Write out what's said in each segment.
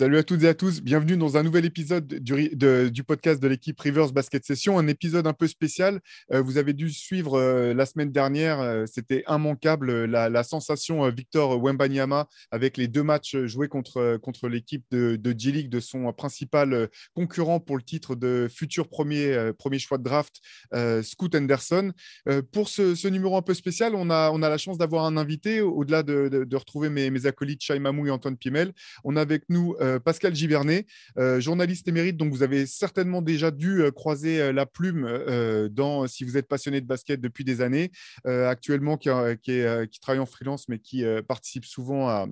Salut à toutes et à tous, bienvenue dans un nouvel épisode du, du podcast de l'équipe Rivers Basket Session, un épisode un peu spécial. Euh, vous avez dû suivre euh, la semaine dernière, euh, c'était immanquable, la, sensation Victor Wembanyama avec les deux matchs joués contre, contre l'équipe de, de G-League, de son principal concurrent pour le titre de futur premier, premier choix de draft, Scoot Henderson. Pour ce, numéro un peu spécial, on a, on a la chance d'avoir un invité, au-delà de, de- retrouver mes, acolytes Shai Mamou et Antoine Pimel. On a avec nous Pascal Givernet, euh, journaliste émérite, donc vous avez certainement déjà dû euh, croiser euh, la plume euh, dans, si vous êtes passionné de basket depuis des années, euh, actuellement qui, euh, travaille en freelance, mais qui euh, participe souvent à,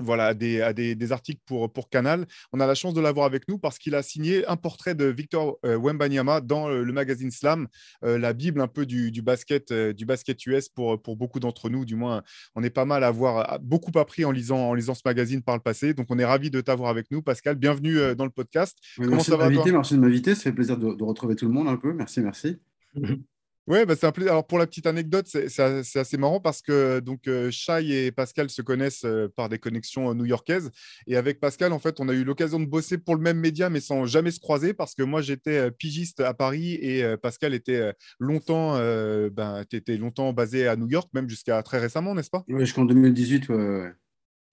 voilà, à des, à des, des articles pour, pour Canal. On a la chance de l'avoir avec nous parce qu'il a signé un portrait de Victor euh, Wembanyama dans euh, le magazine Slam, euh, la bible un peu du, du basket, euh, du basket US pour, pour beaucoup d'entre nous. Du moins, on est pas mal à avoir beaucoup appris en lisant, en lisant ce magazine par le passé. Donc, on est ravi de t'avoir avec nous, Pascal. Bienvenue euh, dans le podcast. Oui, Comment merci ça de va, merci de m'inviter. Ça fait plaisir de, de retrouver tout le monde un peu. Merci, merci. Ouais, bah, c'est un plaisir. Alors pour la petite anecdote, c'est assez marrant parce que donc euh, et Pascal se connaissent euh, par des connexions new-yorkaises. Et avec Pascal, en fait, on a eu l'occasion de bosser pour le même média, mais sans jamais se croiser parce que moi j'étais pigiste à Paris et Pascal était longtemps, ben, longtemps basé à New York, même jusqu'à très récemment, n'est-ce pas? Oui, jusqu'en 2018. ouais, ouais, ouais.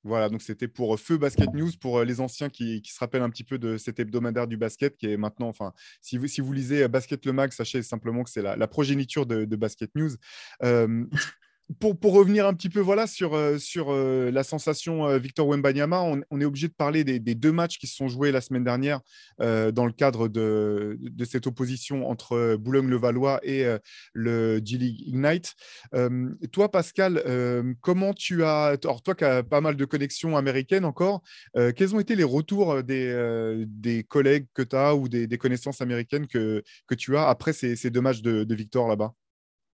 Voilà, donc c'était pour euh, Feu Basket News, pour euh, les anciens qui, se rappellent un petit peu de cet hebdomadaire du basket qui est maintenant, enfin, si vous, si vous lisez euh, Basket Le Mag, sachez simplement que c'est la, progéniture de, Basket News. Pour, revenir un petit peu voilà, sur, euh, sur euh, la sensation euh, Victor Wembanyama, on, est obligé de parler des, deux matchs qui se sont joués la semaine dernière dans le cadre de, de cette opposition entre Boulogne-le-Valois et le G-League Ignite. Toi, Pascal, comment tu as. Alors, toi qui as pas mal de connexions américaines encore, quels ont été les retours des, des collègues que tu as ou des, connaissances américaines que, que tu as après ces, ces deux matchs de Victor là-bas?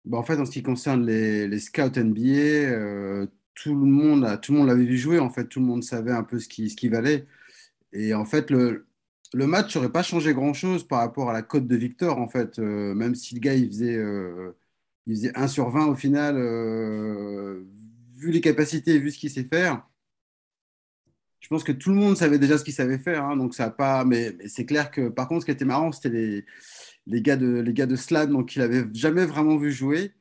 Bah, en fait, en ce qui concerne les, les scouts NBA, euh, tout le monde tout le monde l'avait vu jouer. En fait, tout le monde savait un peu ce qui, ce valait. Et en fait, le, le match n'aurait pas changé grand-chose par rapport à la cote de Victor. En fait, Euh, même si le gars il faisait, euh, il faisait 1 sur 20 au final, vu les capacités, vu ce qu'il sait faire. Je pense que tout le monde savait déjà ce qu'il savait faire, hein, donc ça a pas. Mais, mais c'est clair que, par contre, ce qui était marrant, c'était les, les gars de les gars de Slam, donc qu'il avait jamais vraiment vu jouer,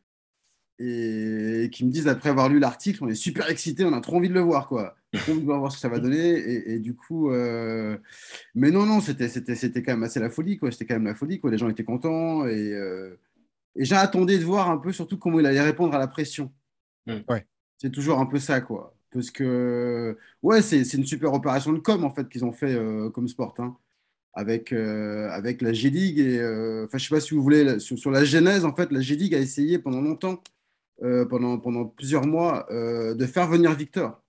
et, qui me disent après avoir lu l'article, on est super excités, on a trop envie de le voir, quoi. Trop envie de voir ce que ça va donner, et, et du coup, euh, mais non, non, c'était c'était c'était quand même assez la folie, quoi. C'était quand même la folie, quoi. Les gens étaient contents, et euh, et j'attendais de voir un peu surtout comment il allait répondre à la pression. Mm. Ouais. C'est toujours un peu ça, quoi. Parce que, ouais, c'est c'est une super opération de com, en fait, qu'ils ont fait euh, comme sport, hein, avec, euh, avec la G-League. Et, euh, enfin, je sais pas si vous voulez, sur, sur la genèse, en fait, la G-League a essayé pendant longtemps, euh, pendant, pendant plusieurs mois, de faire venir Victor.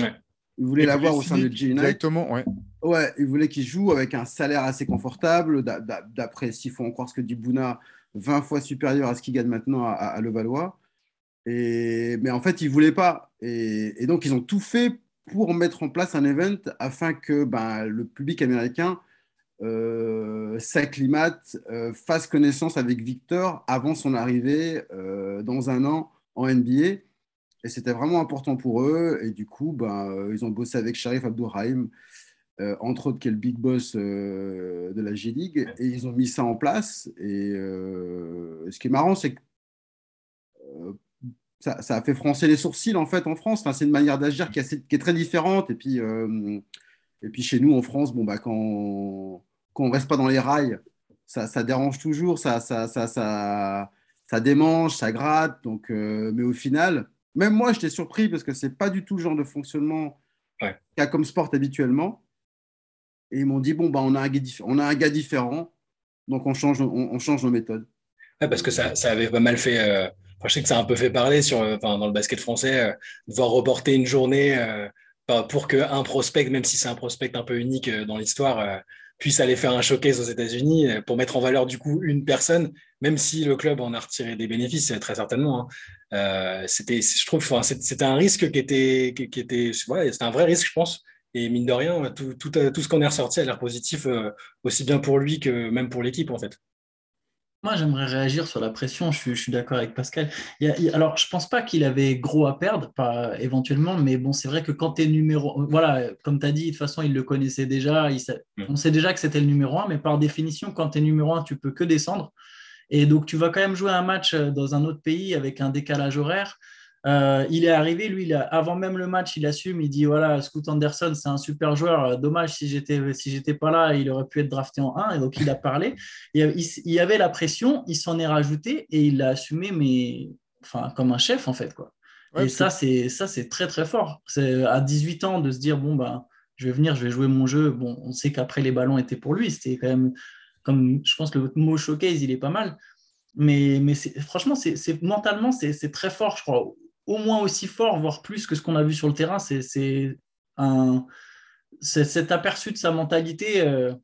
Ouais. Ils voulaient l'avoir au sein de signer G-United. Directement, ouais. Ouais, il voulait qu'il joue avec un salaire assez confortable, d'a- d'a- d'après, s'il faut en croire ce que dit Bouna, 20 fois supérieur à ce qu'il gagne maintenant à, à- à Levallois. Et, mais en fait, il ne voulait pas. Et, et donc, ils ont tout fait pour mettre en place un event afin que ben, le public américain euh, s'acclimate, euh, fasse connaissance avec Victor avant son arrivée euh, dans un an en NBA. Et c'était vraiment important pour eux. Et du coup, ben, ils ont bossé avec Sharif Abdourahim, euh, entre autres, qui est le big boss de la G-League. Et ils ont mis ça en place. Et ce qui est marrant, c'est que ça, a fait froncer les sourcils, en fait, en France. Enfin, c'est une manière d'agir qui, est très différente. Et puis, et puis chez nous, en France, bon, bah, quand, quand on reste pas dans les rails, ça, ça dérange toujours, ça, ça, ça, ça, ça démange, ça gratte. Donc, euh, mais au final, même moi, j'étais surpris parce que c'est pas du tout le genre de fonctionnement Ouais. qu'a comme sport habituellement. Et ils m'ont dit bon, bah, on, a un gars diff- on a un gars différent, donc on change, on, on change nos méthodes. Ouais, parce que ça, ça avait pas mal fait. euh, enfin, je sais que ça a un peu fait parler sur, euh, enfin, dans le basket français, euh, devoir reporter une journée pour qu'un prospect, même si c'est un prospect un peu unique dans l'histoire, puisse aller faire un showcase aux États-Unis pour mettre en valeur du coup une personne, même si le club en a retiré des bénéfices, très certainement. Hein. c'était, je trouve, c'était un risque qui était, qui, était, c'était un vrai risque, je pense. Et mine de rien, tout ce qu'on est ressorti a l'air positif, aussi bien pour lui que même pour l'équipe, en fait. Moi, j'aimerais réagir sur la pression. Je suis, d'accord avec Pascal. alors, je ne pense pas qu'il avait gros à perdre, pas éventuellement, mais bon, c'est vrai que quand tu es numéro. Voilà, comme tu as dit, de toute façon, il le connaissait déjà. Mm. On sait déjà que c'était le numéro un, mais par définition, quand tu es numéro un, tu peux que descendre. Et donc, tu vas quand même jouer un match euh, dans un autre pays avec un décalage horaire. Euh, il est arrivé, lui, avant même le match, il assume, il dit voilà, Scoot Anderson, c'est un super joueur. Euh, dommage si j'étais si j'étais pas là, il aurait pu être drafté en 1. Et donc il a parlé. Il, y avait la pression, il s'en est rajouté et il l'a assumé, mais enfin comme un chef en fait quoi. et ça c'est ça c'est très très fort. C'est à 18 ans de se dire bon ben je vais venir, je vais jouer mon jeu. Bon, on sait qu'après les ballons étaient pour lui. C'était quand même comme je pense que le mot showcase il est pas mal. Mais, mais franchement, c'est mentalement, c'est très fort, je crois au moins aussi fort, voire plus que ce qu'on a vu sur le terrain. C'est cet aperçu de sa mentalité. Euh,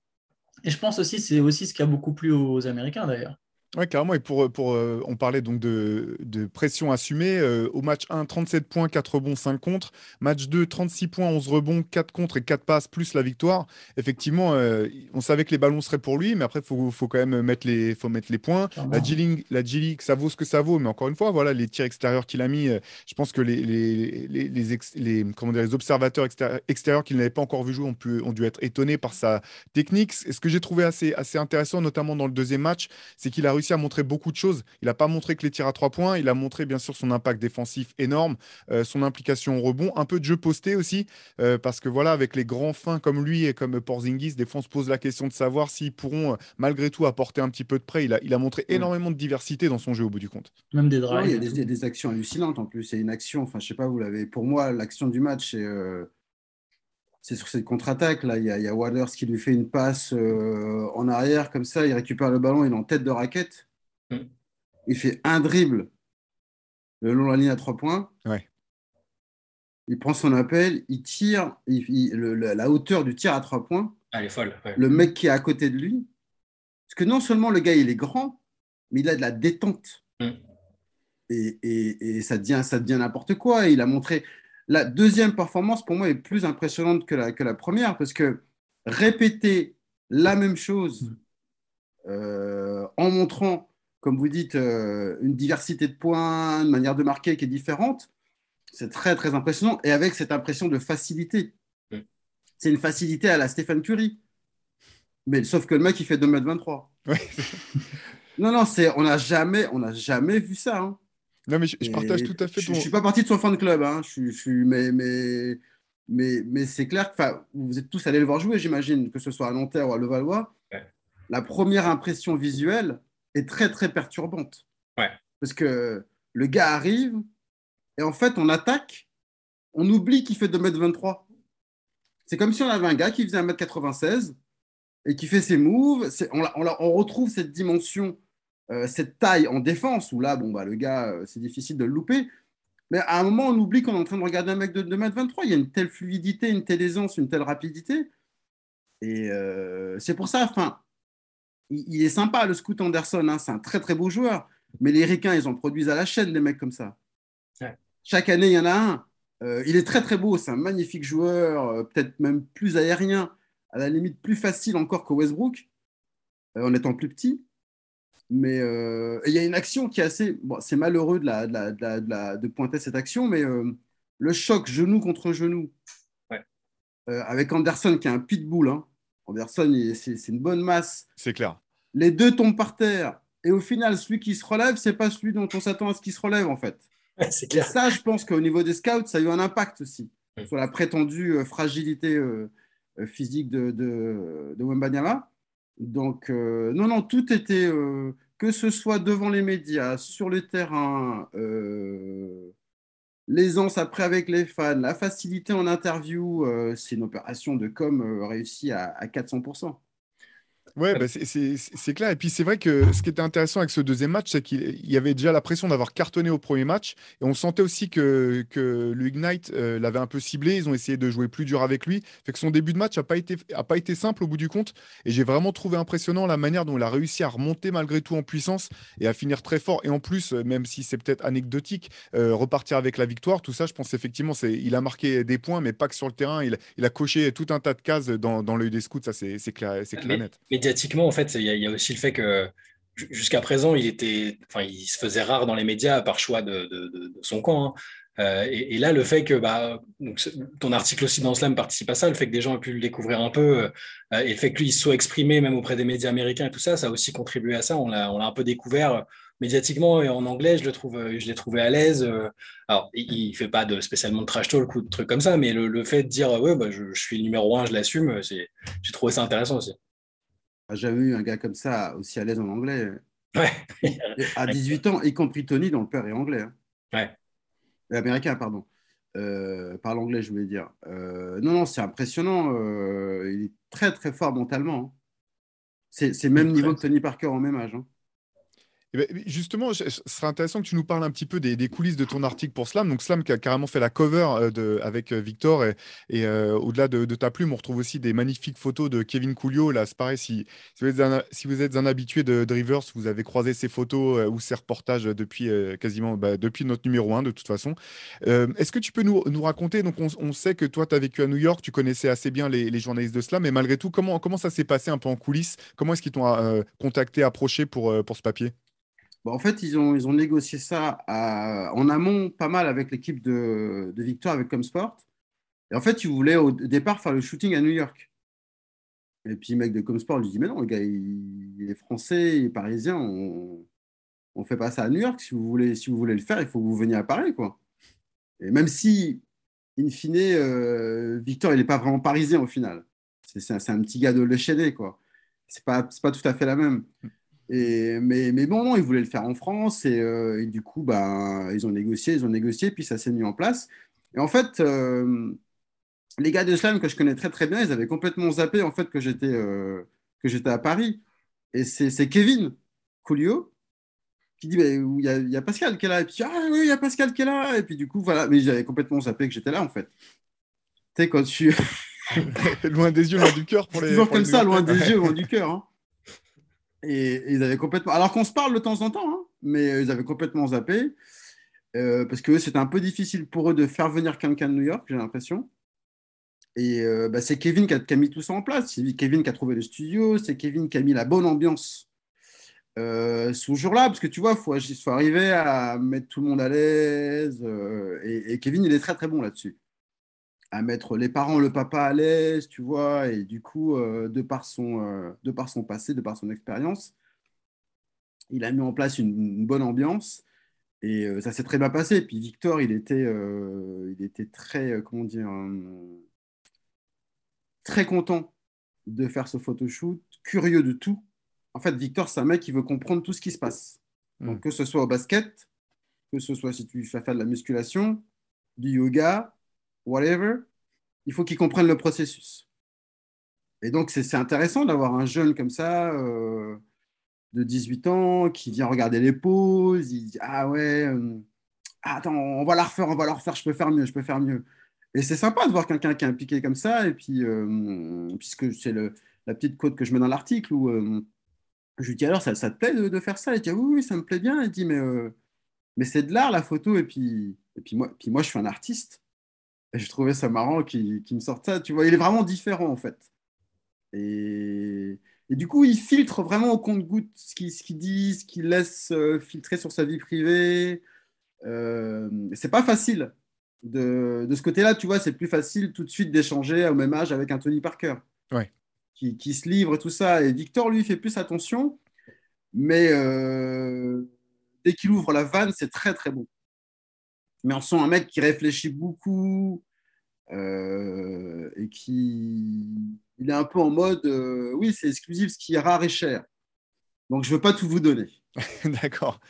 et je pense aussi c'est aussi ce qui a beaucoup plu aux Américains d'ailleurs. Oui, carrément. Et pour, pour euh, on parlait donc de, de pression assumée. Euh, au match 1, 37 points, 4 rebonds, 5 contre. Match 2, 36 points, 11 rebonds, 4 contre et 4 passes, plus la victoire. Effectivement, euh, on savait que les ballons seraient pour lui, mais après, il faut, faut, quand même mettre les, faut mettre les points. La G-League, la ça vaut ce que ça vaut. Mais encore une fois, voilà, les tirs extérieurs qu'il a mis, je pense que les, les, les, les, comment dire, les observateurs extérieurs, qu'il n'avait pas encore vu jouer ont, pu, ont dû être étonnés par sa technique. Et ce que j'ai trouvé assez, assez intéressant, notamment dans le deuxième match, c'est qu'il a réussi à montrer beaucoup de choses. Il n'a pas montré que les tirs à trois points, il a montré bien sûr son impact défensif énorme, euh, son implication au rebond, un peu de jeu posté aussi, euh, parce que voilà, avec les grands fins comme lui et comme Porzingis, des fois on se pose la question de savoir s'ils pourront euh, malgré tout apporter un petit peu de près. Il a, il a montré mm. énormément de diversité dans son jeu au bout du compte. Même des drives. il y a des, actions hallucinantes en plus. C'est une action, enfin je sais pas, vous l'avez. Pour moi, l'action du match, c'est c'est sur cette contre-attaque. Là, il y, a, il Waters qui lui fait une passe en arrière, comme ça, il récupère le ballon, il est en tête de raquette. Mm. Il fait un dribble le long de la ligne à trois points. Il prend son appel, il tire, la hauteur du tir à trois points. Ah, elle est folle. Le mec qui est à côté de lui. Parce que non seulement le gars, il est grand, mais il a de la détente. Mm. Et, ça devient, ça devient n'importe quoi. il a montré. La deuxième performance, pour moi, est plus impressionnante que la, que la première, parce que répéter la même chose mm. euh, en montrant comme vous dites, euh, une diversité de points, une manière de marquer qui est différente. C'est très, très impressionnant. Et avec cette impression de facilité. Mm. C'est une facilité à la Stéphane Curie. Mais sauf que le mec, il fait 2m23. non, non, c'est, on n'a jamais, on jamais vu ça. Hein. Non, mais je, partage tout à fait. Je ne suis pas parti de son fan club. Hein. Je, je, mais, mais, mais, mais c'est clair que vous êtes tous allés le voir jouer, j'imagine, que ce soit à Nanterre ou à Levallois. La première impression visuelle, est très, très perturbante. Ouais. Parce que le gars arrive et en fait, on attaque, on oublie qu'il fait 2m23. C'est comme si on avait un gars qui faisait 1m96 et qui fait ses moves. On, on, on, retrouve cette dimension, euh, cette taille en défense où là, bon, bah, le gars, euh, c'est difficile de le louper. Mais à un moment, on oublie qu'on est en train de regarder un mec de 2m23. Il y a une telle fluidité, une telle aisance, une telle rapidité. Et euh, c'est pour ça, enfin, il, est sympa, le Scoot Anderson, hein, c'est un très très beau joueur. Mais les Ricains, ils en produisent à la chaîne des mecs comme ça. Chaque année, il y en a un. Il est très très beau, c'est un magnifique joueur, peut-être même plus aérien, à la limite plus facile encore que Westbrook, en étant plus petit. Mais il y a une action qui est assez. c'est malheureux de, la, de, pointer cette action, mais le choc genou contre genou, avec Anderson qui est un pitbull, hein, Anderson, c'est une bonne masse. C'est clair. Les deux tombent par terre. Et au final, celui qui se relève, c'est pas celui dont on s'attend à ce qu'il se relève, en fait. c'est clair. Et ça, je pense qu'au niveau des scouts, ça a eu un impact aussi sur la prétendue euh, fragilité euh, euh, physique de, de, de Wembanyama. Donc, non, non, tout était, que ce soit devant les médias, sur le terrain, l'aisance après avec les fans, la facilité en interview, euh, c'est une opération de com euh, réussie à, 400%. Ouais, bah, c'est- clair. Et puis c'est vrai que ce qui était intéressant avec ce deuxième match, c'est qu'il il y avait déjà la pression d'avoir cartonné au premier match. Et on sentait aussi que, que le Ignite euh, l'avait un peu ciblé. Ils ont essayé de jouer plus dur avec lui. Fait que son début de match n'a pas été, a pas été simple au bout du compte. Et j'ai vraiment trouvé impressionnant la manière dont il a réussi à remonter malgré tout en puissance et à finir très fort. Et en plus, euh, même si c'est peut-être anecdotique, euh, repartir avec la victoire, tout ça, je pense effectivement, il a marqué des points, mais pas que sur le terrain. Il, il a coché tout un tas de cases dans, dans l'œil des scouts. Ça, c'est clair, clair Mais- net. Médiatiquement, en fait, il y, a- aussi le fait que ju- jusqu'à présent, il était, enfin, il se faisait rare dans les médias par choix de, son camp. hein. Euh, et, là, le fait que bah, ton article aussi dans Slam participe à ça, le fait que des gens aient pu le découvrir un peu, euh, et le fait que lui soit exprimé même auprès des médias américains et tout ça, ça a aussi contribué à ça. On l'a, on l'a un peu découvert euh, médiatiquement et en anglais, je le trouve, je l'ai trouvé à l'aise. Alors, il, il fait pas spécialement de trash talk ou de trucs comme ça, mais le, fait de dire ouais, bah, je, suis le numéro un, je l'assume, j'ai trouvé ça intéressant aussi. J'ai jamais eu un gars comme ça aussi à l'aise en anglais. Ouais. À 18 ans, y compris Tony, dont le père est anglais. hein. Ouais. Américain, pardon. Euh, parle anglais, je voulais dire. Euh, non, non, c'est impressionnant. euh, il est très, très fort mentalement. hein. C'est le même niveau que Tony Parker en même âge. hein. Eh ben, justement, ce serait intéressant que tu nous parles un petit peu des, coulisses de ton article pour Slam. Donc Slam qui a carrément fait la cover euh, avec euh, Victor et, euh, au-delà de, ta plume, on retrouve aussi des magnifiques photos de Kevin Coulio. Là, c'est pareil, si, si, vous êtes un, habitué de, de Rivers, vous avez croisé ces photos ou ces reportages depuis quasiment bah, depuis notre numéro 1 de toute façon. Est-ce que tu peux nous, raconter, donc on, sait que toi tu as vécu à New York, tu connaissais assez bien les, les journalistes de Slam, mais malgré tout, comment, comment ça s'est passé un peu en coulisses? Comment est-ce qu'ils t'ont contacté, approché pour, pour ce papier? Bon, en fait, ils ont, négocié ça en amont pas mal avec l'équipe de, de Victor, avec Comsport. Et en fait, ils voulaient au départ faire le shooting à New York. Et puis, le mec de Comsport lui dit Mais non, le gars, il, est français, il est parisien, on ne fait pas ça à New York. Si vous, voulez, si vous voulez le faire, il faut que vous veniez à Paris. Quoi. Et même si, in fine, euh, Victor, il n'est pas vraiment parisien au final. C'est un, un petit gars de Le Chesnay, quoi. C'est pas tout à fait la même. Et, mais, mais bon, non, ils voulaient le faire en France et, euh, et du coup, ben, ils ont négocié, ils ont négocié, puis ça s'est mis en place. Et en fait, euh, les gars de Slam que je connais très très bien, ils avaient complètement zappé en fait que j'étais euh, à Paris. Et c'est Kevin Coulio qui dit il y, a- il y a Pascal qui est là. Et puis ah oui, il y a Pascal qui est là. Et puis du coup, voilà, mais j'avais complètement zappé que j'étais là en fait. Tu sais, quand tu loin des yeux, loin du cœur pour les. toujours comme ça, loin des yeux, loin du cœur. hein. Et, ils avaient complètement. Alors qu'on se parle de temps en temps, hein, mais ils avaient complètement zappé. euh, parce que c'était un peu difficile pour eux de faire venir quelqu'un de New York, j'ai l'impression. Et euh, bah, c'est Kevin qui a, mis tout ça en place. C'est Kevin qui a trouvé le studio. C'est Kevin qui a mis la bonne ambiance euh, ce jour-là. Parce que tu vois, il faut, arriver à mettre tout le monde à l'aise. et Kevin, il est très, très bon là-dessus à mettre les parents, le papa à l'aise, tu vois, et du coup, euh, de, par son, euh, de par son passé, de par son expérience, il a mis en place une, une bonne ambiance et euh, ça s'est très bien passé. Puis Victor, il était, il était très, comment dire, très content de faire ce photoshoot, curieux de tout. En fait, Victor, c'est un mec qui veut comprendre tout ce qui se passe. Donc, Mm. que ce soit au basket, que ce soit si tu fais faire de la musculation, du yoga, whatever, il faut qu'il comprenne le processus. Et donc, c'est intéressant d'avoir un jeune comme ça, euh, de 18 ans, qui vient regarder les pauses, il dit Ah ouais, euh, attends, on va la refaire, on va la refaire, je peux faire mieux, je peux faire mieux. Et c'est sympa de voir quelqu'un qui est impliqué comme ça, et puis, euh, puisque c'est la petite quote que je mets dans l'article où euh, je lui dis alors, ça, te plaît de, de faire ça? Il dit Ah oui, oui, ça me plaît bien. Il dit Mais, euh, mais c'est de l'art la photo, et puis, et puis, moi, puis moi, je suis un artiste. Et je trouvais ça marrant qu'il me sorte ça. Tu vois, il est vraiment différent en fait. Et, et du coup, il filtre vraiment au compte-goutte ce qu'il dit, ce qu'il laisse euh, filtrer sur sa vie privée. Euh, c'est pas facile. De, de ce côté-là, tu vois, c'est plus facile tout de suite d'échanger au même âge avec un Tony Parker. Ouais. Qui, qui se livre, tout ça. Et Victor, lui, fait plus attention. Mais euh, dès qu'il ouvre la vanne, c'est très, très bon. Mais on sent un mec qui réfléchit beaucoup euh, et qui il est un peu en mode euh, oui, c'est exclusif, ce qui est rare et cher. Donc, je ne veux pas tout vous donner. D'accord.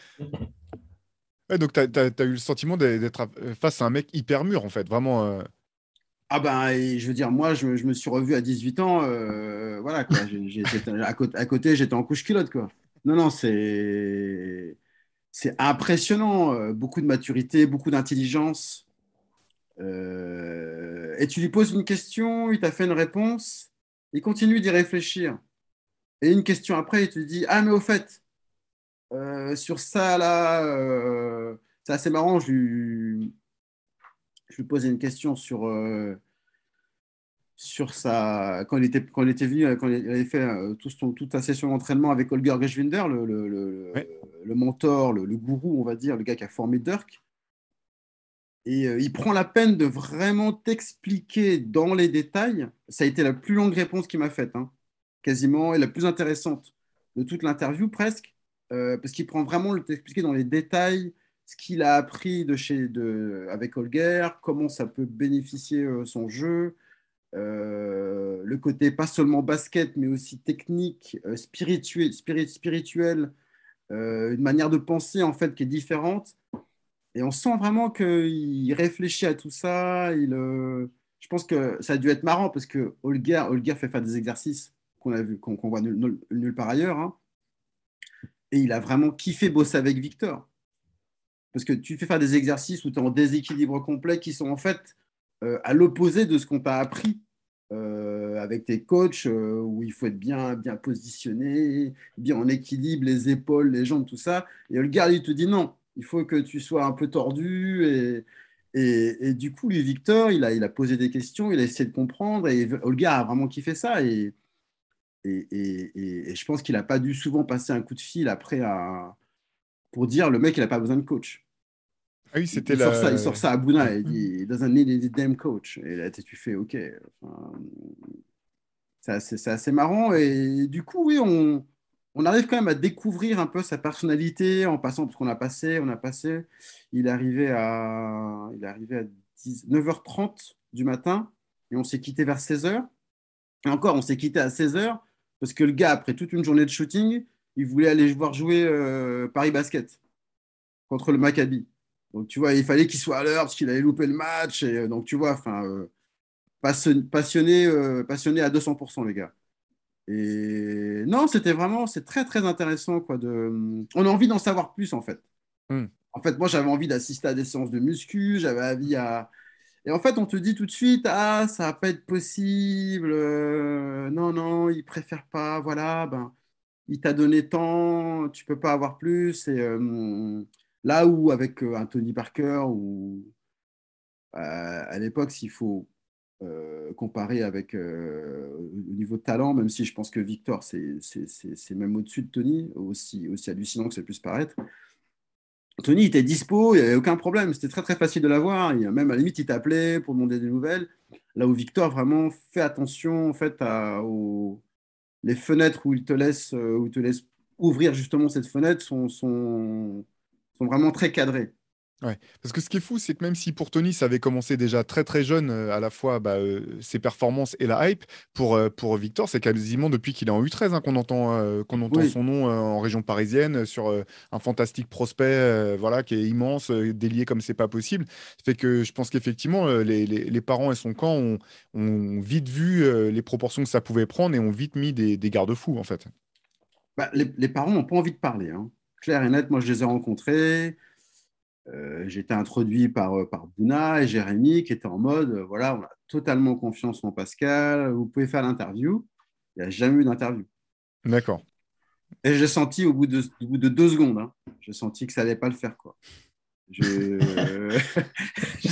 Ouais, donc, tu as, eu le sentiment d'être face à un mec hyper mûr, en fait. Vraiment. euh, Ah ben, et je veux dire, moi, je, je me suis revu à 18 ans, voilà, quoi. À, côté, à côté, j'étais en couche culotte, quoi. Non, non, c'est c'est impressionnant. euh, Beaucoup de maturité, beaucoup d'intelligence. Euh, et tu lui poses une question, il t'a fait une réponse, il continue d'y réfléchir. Et une question après, il te dit, ah, mais au fait, euh, sur ça, là, c'est assez marrant, je lui, je lui posais une question sur... euh, sur sa quand il était quand il était venu quand il avait fait euh, tout son- toute sa session d'entraînement avec Holger Geschwinder le, le, le, Ouais. le mentor le, le gourou on va dire le gars qui a formé Dirk et euh, il prend la peine de vraiment t'expliquer dans les détails ça a été la plus longue réponse qu'il m'a faite hein, quasiment et la plus intéressante de toute l'interview presque euh, parce qu'il prend vraiment le t'expliquer dans les détails ce qu'il a appris de chez de avec Holger comment ça peut bénéficier euh, son jeu euh, le côté pas seulement basket, mais aussi technique, euh, spirituel, spirit- spirituel, euh, une manière de penser en fait qui est différente. Et on sent vraiment qu'il réfléchit à tout ça. Il, je pense que ça a dû être marrant parce que Holger, Holger fait faire des exercices qu'on a vu, qu'on voit nulle, part ailleurs. hein. Et il a vraiment kiffé bosser avec Victor. Parce que tu fais faire des exercices où tu es en déséquilibre complet qui sont en fait à l'opposé de ce qu'on t'a appris euh, avec tes coachs, euh, où il faut être bien, bien positionné, bien en équilibre, les épaules, les jambes, tout ça. Et Holger, lui, te dit non, il faut que tu sois un peu tordu. Et, du coup, lui, Victor, il a, posé des questions, il a essayé de comprendre. Et Holger a vraiment kiffé ça. Et, et, je pense qu'il n'a pas dû souvent passer un coup de fil après pour dire le mec, il n'a pas besoin de coach. Ah oui, c'était Il, la. sort ça, il sort ça à Bouna, il dit It doesn't need damn coach. Et là, tu fais OK. Enfin, c'est assez, c'est assez marrant. Et du coup, oui, on, on arrive quand même à découvrir un peu sa personnalité en passant, parce qu'on a passé, on a passé. Il est arrivé à, il est arrivé à 10 9h30 du matin et on s'est quitté vers 16h. Et encore, on s'est quitté à 16h parce que le gars, après toute une journée de shooting, il voulait aller voir jouer euh, Paris Basket contre le Maccabi. Donc, tu vois, il fallait qu'il soit à l'heure parce qu'il allait louper le match. Et, euh, donc, tu vois, enfin, euh, passionné, euh, passionné à 200%, les gars. Et non, c'était vraiment, c'est très, très intéressant. Quoi, de... On a envie d'en savoir plus, en fait. Hmm. En fait, moi, j'avais envie d'assister à des séances de muscu, j'avais envie à. Et en fait, on te dit tout de suite, ah, ça va pas être possible. euh, non, non, il préfère pas. Voilà, ben, il t'a donné tant, tu peux pas avoir plus. Et là où avec euh, un Tony Parker, ou à l'époque, s'il faut euh, comparer avec euh, au niveau de talent, même si je pense que Victor, c'est même au-dessus de Tony, aussi, aussi hallucinant que ça puisse paraître. Tony était dispo, il n'y avait aucun problème, c'était très très facile de l'avoir. Même à la limite, il t'appelait pour demander des nouvelles. Là où Victor vraiment fait attention en à, aux les fenêtres où il te laisse euh, où te laisse ouvrir justement cette fenêtre sont, sont vraiment très cadrées. Ouais. Parce que ce qui est fou, c'est que même si pour Tony, ça avait commencé déjà très très jeune, euh, à la fois bah, euh, ses performances et la hype, pour, euh, pour Victor, c'est quasiment depuis qu'il est en U13 hein, qu'on entend, qu'on entend Oui. son nom en région parisienne sur un fantastique prospect voilà, qui est immense, délié comme c'est pas possible. Ça fait que je pense qu'effectivement, les, les- les parents et son camp ont, ont vite vu les proportions que ça pouvait prendre et ont vite mis des, des garde-fous en fait. Bah, les, les parents n'ont pas envie de parler. hein. Clair et net, moi je les ai rencontrés. Euh, j'ai été introduit par, euh, par Bouna et Jérémy qui étaient en mode euh, voilà, on a totalement confiance en Pascal, vous pouvez faire l'interview. Il n'y a jamais eu d'interview. D'accord. Et j'ai senti au bout de, au bout de deux secondes, hein, j'ai senti que ça n'allait pas le faire. Quoi. Je-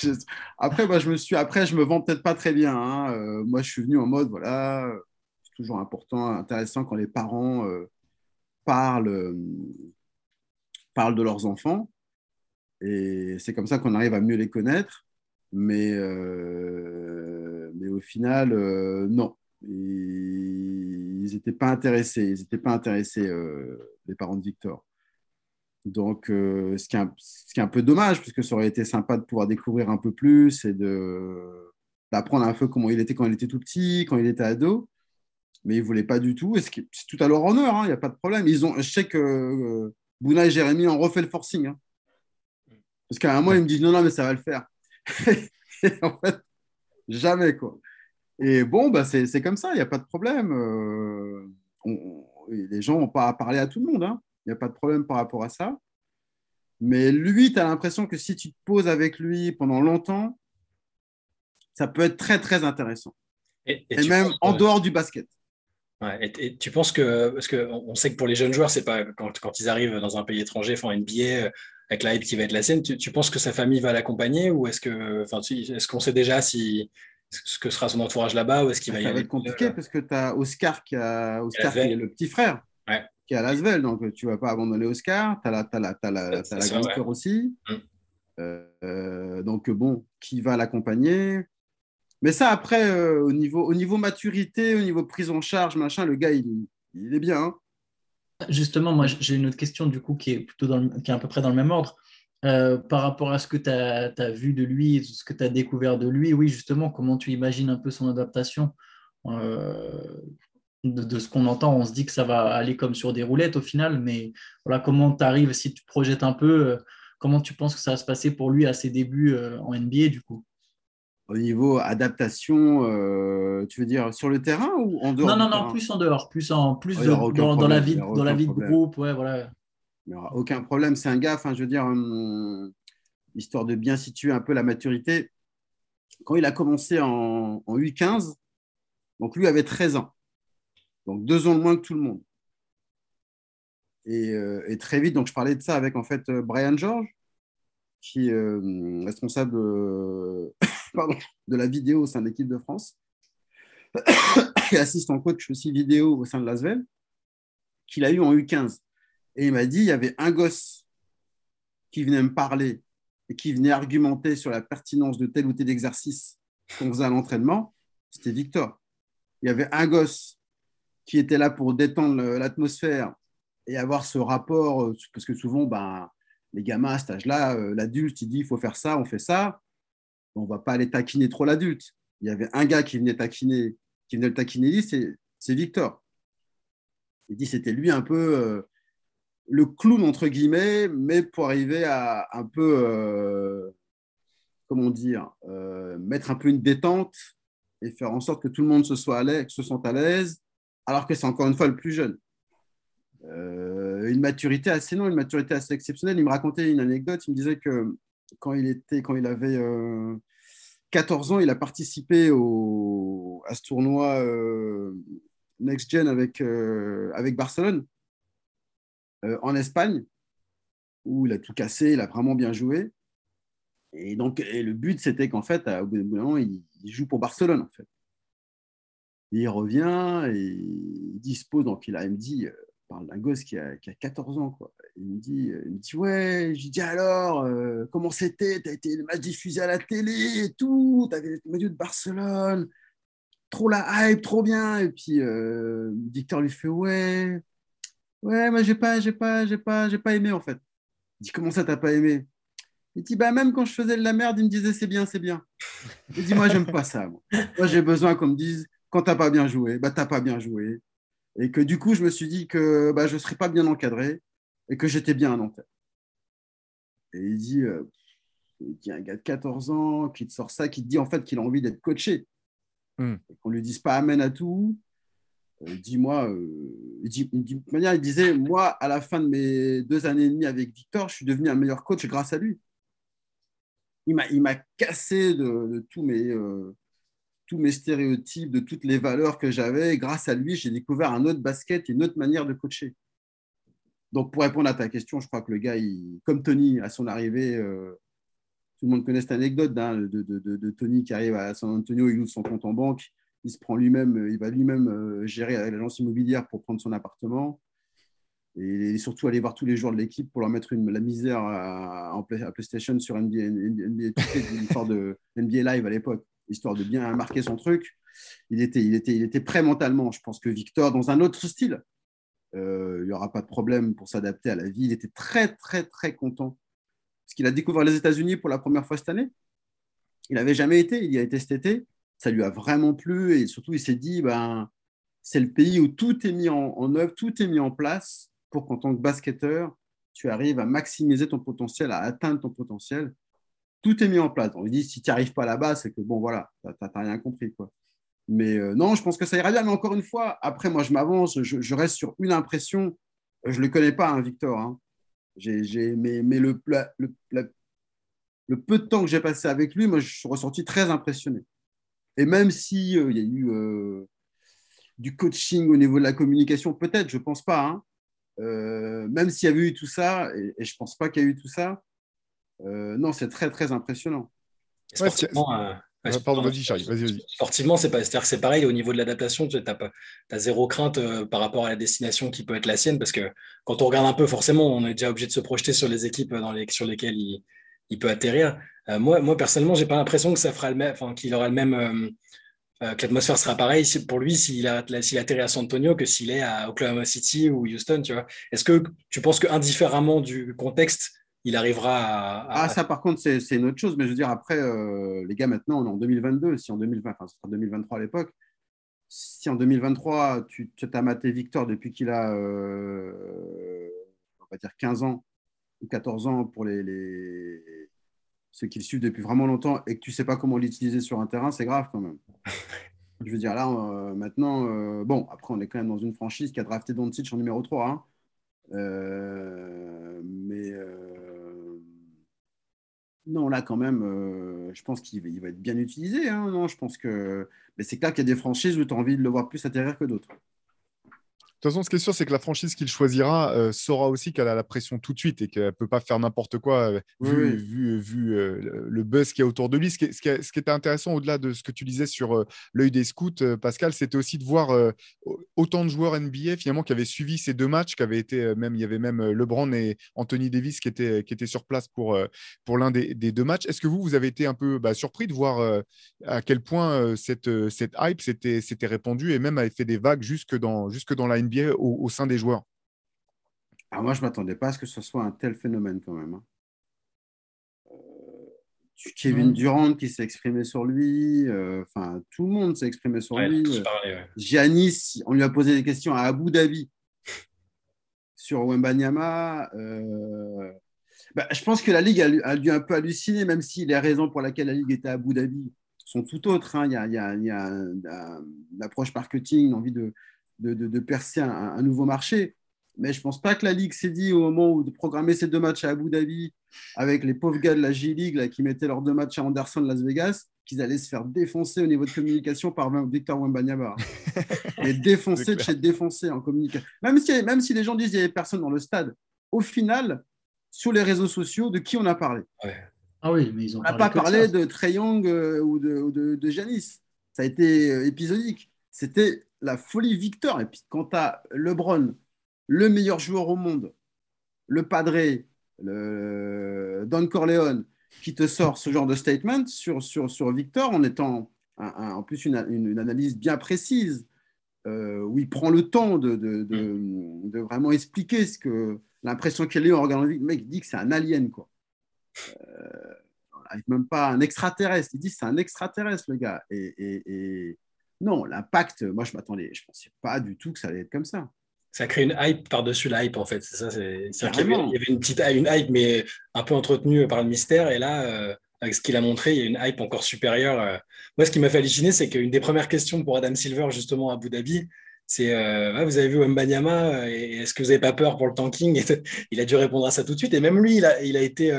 j'ai- Après, moi, je me suis... Après, je me vends peut-être pas très bien. hein. Euh, moi, je suis venu en mode voilà, c'est toujours important, intéressant quand les parents euh, parlent, euh, parlent de leurs enfants. Et c'est comme ça qu'on arrive à mieux les connaître. Mais, euh, mais au final, euh, non. Ils n'étaient pas intéressés. Ils n'étaient pas intéressés, les parents de Victor. Donc, ce, qui est un, ce qui est un peu dommage, parce que ça aurait été sympa de pouvoir découvrir un peu plus et d'apprendre un peu comment il était quand il était tout petit, quand il était ado. Mais il ne voulait pas du tout. Et c'est tout à leur honneur, hein, il n'y a pas de problème. Ils ont, je sais que euh, Bouna et Jérémy ont refait le forcing. hein. Parce qu'à un moment, ils me disent non, non, mais ça va le faire. Et en fait, Jamais, quoi. Et bon, bah, c'est comme ça, il n'y a pas de problème. Euh, les gens n'ont pas à parler à tout le monde. Hein. Il n'y a pas de problème par rapport à ça. Mais lui, tu as l'impression que si tu te poses avec lui pendant longtemps, ça peut être très, très intéressant. Et, même en dehors du basket. Et, tu penses que, parce qu'on sait que pour les jeunes joueurs, c'est pas quand, quand, ils arrivent dans un pays étranger, font NBA, euh, avec la hype qui va être la sienne, tu, penses que sa famille va l'accompagner ou est-ce que, enfin, est-ce qu'on sait déjà si ce que sera son entourage là-bas ou est-ce qu'il va y aller Ça va être compliqué parce que tu as Oscar qui, a, Oscar qui est le petit frère qui est à Lasvel, donc tu ne vas pas abandonner Oscar. Tu as la, la, la, la grande sœur aussi. Mm. Euh, donc bon, qui va l'accompagner? Mais ça, après, euh, au, niveau, au niveau maturité, au niveau prise en charge, machin, le gars, il, est bien. Hein. Justement, moi, j'ai une autre question, du coup, qui est, plutôt qui est à peu près dans le même ordre. Euh, par rapport à ce que tu as, vu de lui, ce que tu as découvert de lui, oui, justement, comment tu imagines un peu son adaptation euh, de, ce qu'on entend, on se dit que ça va aller comme sur des roulettes au final, mais voilà, comment tu arrives, si tu te projettes un peu, comment tu penses que ça va se passer pour lui à ses débuts en NBA, du coup? Au niveau adaptation, euh, tu veux dire sur le terrain ou en dehors Non, non, non, plus en dehors, plus, en, plus dans, la vie, dans la vie de groupe. Ouais, voilà. Il n'y aura aucun problème. C'est un gars, je veux dire, hum, histoire de bien situer un peu la maturité. Quand il a commencé en, en U15, donc lui avait 13 ans. Donc deux ans de moins que tout le monde. Et, euh, et, très vite, donc je parlais de ça avec en fait euh, Brian George, qui est responsable de la vidéo au sein de l'équipe de France et assistant coach aussi vidéo au sein de l'Asvel, qu'il a eu en U15. Et il m'a dit il y avait un gosse qui venait me parler et qui venait argumenter sur la pertinence de tel ou tel exercice qu'on faisait à l'entraînement, c'était Victor. Il y avait un gosse qui était là pour détendre l'atmosphère et avoir ce rapport, euh, parce que souvent, ben, les gamins à cet âge-là, euh, l'adulte, il dit il faut faire ça, on fait ça on va pas aller taquiner trop l'adulte. Il y avait un gars qui venait taquiner, qui venait le taquiner, c'est Victor. Il dit c'était lui un peu euh, le clown entre guillemets, mais pour arriver à un peu, euh, comment dire, euh, mettre un peu une détente et faire en sorte que tout le monde se soit à l'aise, se sente à l'aise, alors que c'est encore une fois le plus jeune. une maturité assez non, une maturité assez exceptionnelle. Il me racontait une anecdote. Il me disait que quand il, était, quand il avait 14 euh, ans, il a participé au, à ce tournoi euh, Next Gen avec, euh, avec Barcelone en Espagne, où il a tout cassé, il a vraiment bien joué. Et donc, le but, c'était qu'en fait, au bout d'un moment, il, joue pour Barcelone, en fait. il revient et il dispose, donc il a, il me dit, parle d'un gosse qui a, qui a, 14 ans. Quoi. Il, me dit, il me dit Ouais, je lui dis alors, euh, comment c'était? Tu as été le diffusé à la télé et tout, tu avais le maillot de Barcelone, trop la hype, trop bien. Et puis euh, Victor lui fait Ouais, ouais, moi j'ai pas, j'ai pas, j'ai pas, j'ai pas aimé en fait. Il dit Comment ça, t'as pas aimé? Il dit, bah, même quand je faisais de la merde, il me disait, c'est bien, c'est bien. Il dit, moi, j'aime pas ça. Moi, moi j'ai besoin qu'on me dise, quand t'as pas bien joué, bah, t'as pas bien joué. Et que du coup, je me suis dit que bah, je ne serais pas bien encadré et que j'étais bien à Nanterre. Et il dit, euh, il dit un gars de 14 ans qui te sort ça, qui te dit en fait qu'il a envie d'être coaché. Hmm. Qu'on ne lui dise pas amène à tout. Euh, il dit, moi, euh, il dit, de manière, il disait, moi, à la fin de mes deux années et demie avec Victor, je suis devenu un meilleur coach grâce à lui. Il m'a cassé de, de tous mes mes stéréotypes, de toutes les valeurs que j'avais. Grâce à lui, j'ai découvert un autre basket et une autre manière de coacher. Donc, pour répondre à ta question, je crois que le gars, comme Tony, à son arrivée, euh, tout le monde connaît cette anecdote hein, de, Tony qui arrive à San Antonio, il ouvre son compte en banque, il se prend lui-même, il va lui-même euh, gérer l'agence immobilière pour prendre son appartement. Et surtout aller voir tous les joueurs de l'équipe pour leur mettre la misère à, PlayStation sur NBA, NBA, NBA, de NBA Live à l'époque histoire de bien marquer son truc. Il était, il était, il était prêt mentalement. Je pense que Victor, dans un autre style, euh, il n'y aura pas de problème pour s'adapter à la vie. Il était très, très, très content. Parce qu'il a découvert les États-Unis pour la première fois cette année. Il n'avait jamais été, il y a été cet été. Ça lui a vraiment plu et surtout, il s'est dit ben, c'est le pays où tout est mis en, en œuvre, tout est mis en place pour qu'en tant que basketteur, tu arrives à maximiser ton potentiel, à atteindre ton potentiel. Tout est mis en place. On lui dit si tu n'y arrives pas là-bas, c'est que bon, voilà, tu n'as rien compris. Quoi. Mais euh, non, je pense que ça ira bien. Mais encore une fois, après, moi, je m'avance, je, reste sur une impression. Je ne le connais pas, hein, Victor. Hein. Mais, le, peu de temps que j'ai passé avec lui, moi, je suis ressorti très impressionné. Et même s'il euh, y a eu euh, du coaching au niveau de la communication, peut-être, je ne pense pas. Hein. même s'il y avait eu tout ça, et, je ne pense pas qu'il y a eu tout ça, non, c'est très, très impressionnant. pardon, vas-y, Charlie, vas-y, vas-y. Sportivement, c'est, pas, c'est pareil au niveau de l'adaptation, tu as, zéro crainte euh, par rapport à la destination qui peut être la sienne, parce que quand on regarde un peu, forcément, on est déjà obligé de se projeter sur les équipes dans les, sur lesquelles il, il peut atterrir. Euh, moi, moi, personnellement, j'ai pas l'impression que ça fera le même, qu'il aura le même, euh, que l'atmosphère sera pareille pour lui s'il, a, s'il atterrit à San Antonio que s'il est à Oklahoma City ou Houston, tu vois. Est-ce que tu penses que indifféremment du contexte, il arrivera à, Ah, ça, par contre, c'est, une autre chose. Mais je veux dire, après, euh, les gars, maintenant, on est en 2022. Si en 2020, enfin, ce sera 2023 à l'époque. Si en 2023, tu, tu as maté Victor depuis qu'il a, euh, on va dire, 15 ans ou 14 ans pour les, les... ceux qui le suivent depuis vraiment longtemps et que tu ne sais pas comment l'utiliser sur un terrain, c'est grave quand même. je veux dire, là, euh, maintenant, bon, après, on est quand même dans une franchise qui a drafté Doncic en numéro 3. Hein. Mais non, là, quand même, euh, je pense qu'il va, être bien utilisé. Hein. non, je pense que. Mais c'est clair qu'il y a des franchises où tu as envie de le voir plus atterrir que d'autres. De toute façon, ce qui est sûr, c'est que la franchise qu'il choisira euh, saura aussi qu'elle a la pression tout de suite et qu'elle ne peut pas faire n'importe quoi euh, vu, euh, le buzz qu'il y a autour de lui. Ce qui, était intéressant au-delà de ce que tu disais sur l'œil des scouts, Pascal, c'était aussi de voir autant de joueurs NBA finalement qui avaient suivi ces deux matchs, qui avaient été même, il y avait même LeBron et Anthony Davis qui étaient, qui étaient sur place pour, pour l'un des, deux matchs. Est-ce que vous, vous avez été un peu bah, surpris de voir à quel point cette, cette hype s'était répandue et même avait fait des vagues jusque dans, jusque dans la NBA au, sein des joueurs ah, Moi, je ne m'attendais pas à ce que ce soit un tel phénomène quand même. Hein. Euh, Kevin Durant qui s'est exprimé sur lui, euh, enfin tout le monde s'est exprimé sur lui. Giannis, on lui a posé des questions à Abu Dhabi sur Wembanyama. Euh, bah, je pense que la Ligue a, dû un peu halluciner, même si les raisons pour lesquelles la Ligue était à Abu Dhabi sont tout autres. Hein. Il, y a, il, y a, une approche marketing, une envie de, de, percer un, nouveau marché. Mais je ne pense pas que la Ligue s'est dit au moment où de programmer ces deux matchs à Abu Dhabi avec les pauvres gars de la G-League qui mettaient leurs deux matchs à Anderson, Las Vegas, qu'ils allaient se faire défoncer au niveau de communication par Victor Wembanyama. Et défoncer de chez défoncer en communication. Même si, même si les gens disent qu'il n'y avait personne dans le stade, au final, sur les réseaux sociaux, de qui on a parlé? Ah oui, mais ils ont On n'a pas parlé de Trey Young euh, ou de, de, de. Ça a été euh, épisodique. C'était la folie Victor. Et puis quand tu as LeBron, le meilleur joueur au monde, le Padre, le Don Corleone, qui te sort ce genre de statement sur, sur, sur Victor en étant en plus une, analyse bien précise, euh, où il prend le temps de, de, vraiment expliquer ce que l'impression qu'il a en regardant le mec dit que c'est un alien. Quoi. Euh, même pas un extraterrestre, il dit c'est un extraterrestre le gars. et, non, l'impact, moi, je m'attendais, je ne pensais pas du tout que ça allait être comme ça. Ça crée une hype par-dessus la hype, en fait. C'est ça, c'est, il y avait une petite une hype, mais un peu entretenue par le mystère. Et là, euh, avec ce qu'il a montré, il y a une hype encore supérieure. Euh. Moi, ce qui m'a fait halluciner, c'est qu'une des premières questions pour Adam Silver, justement, à Abu Dhabi, c'est euh, Vous avez vu Mbanyama, et est-ce que vous n'avez pas peur pour le tanking? Il a dû répondre à ça tout de suite. Et même lui, il a, il a été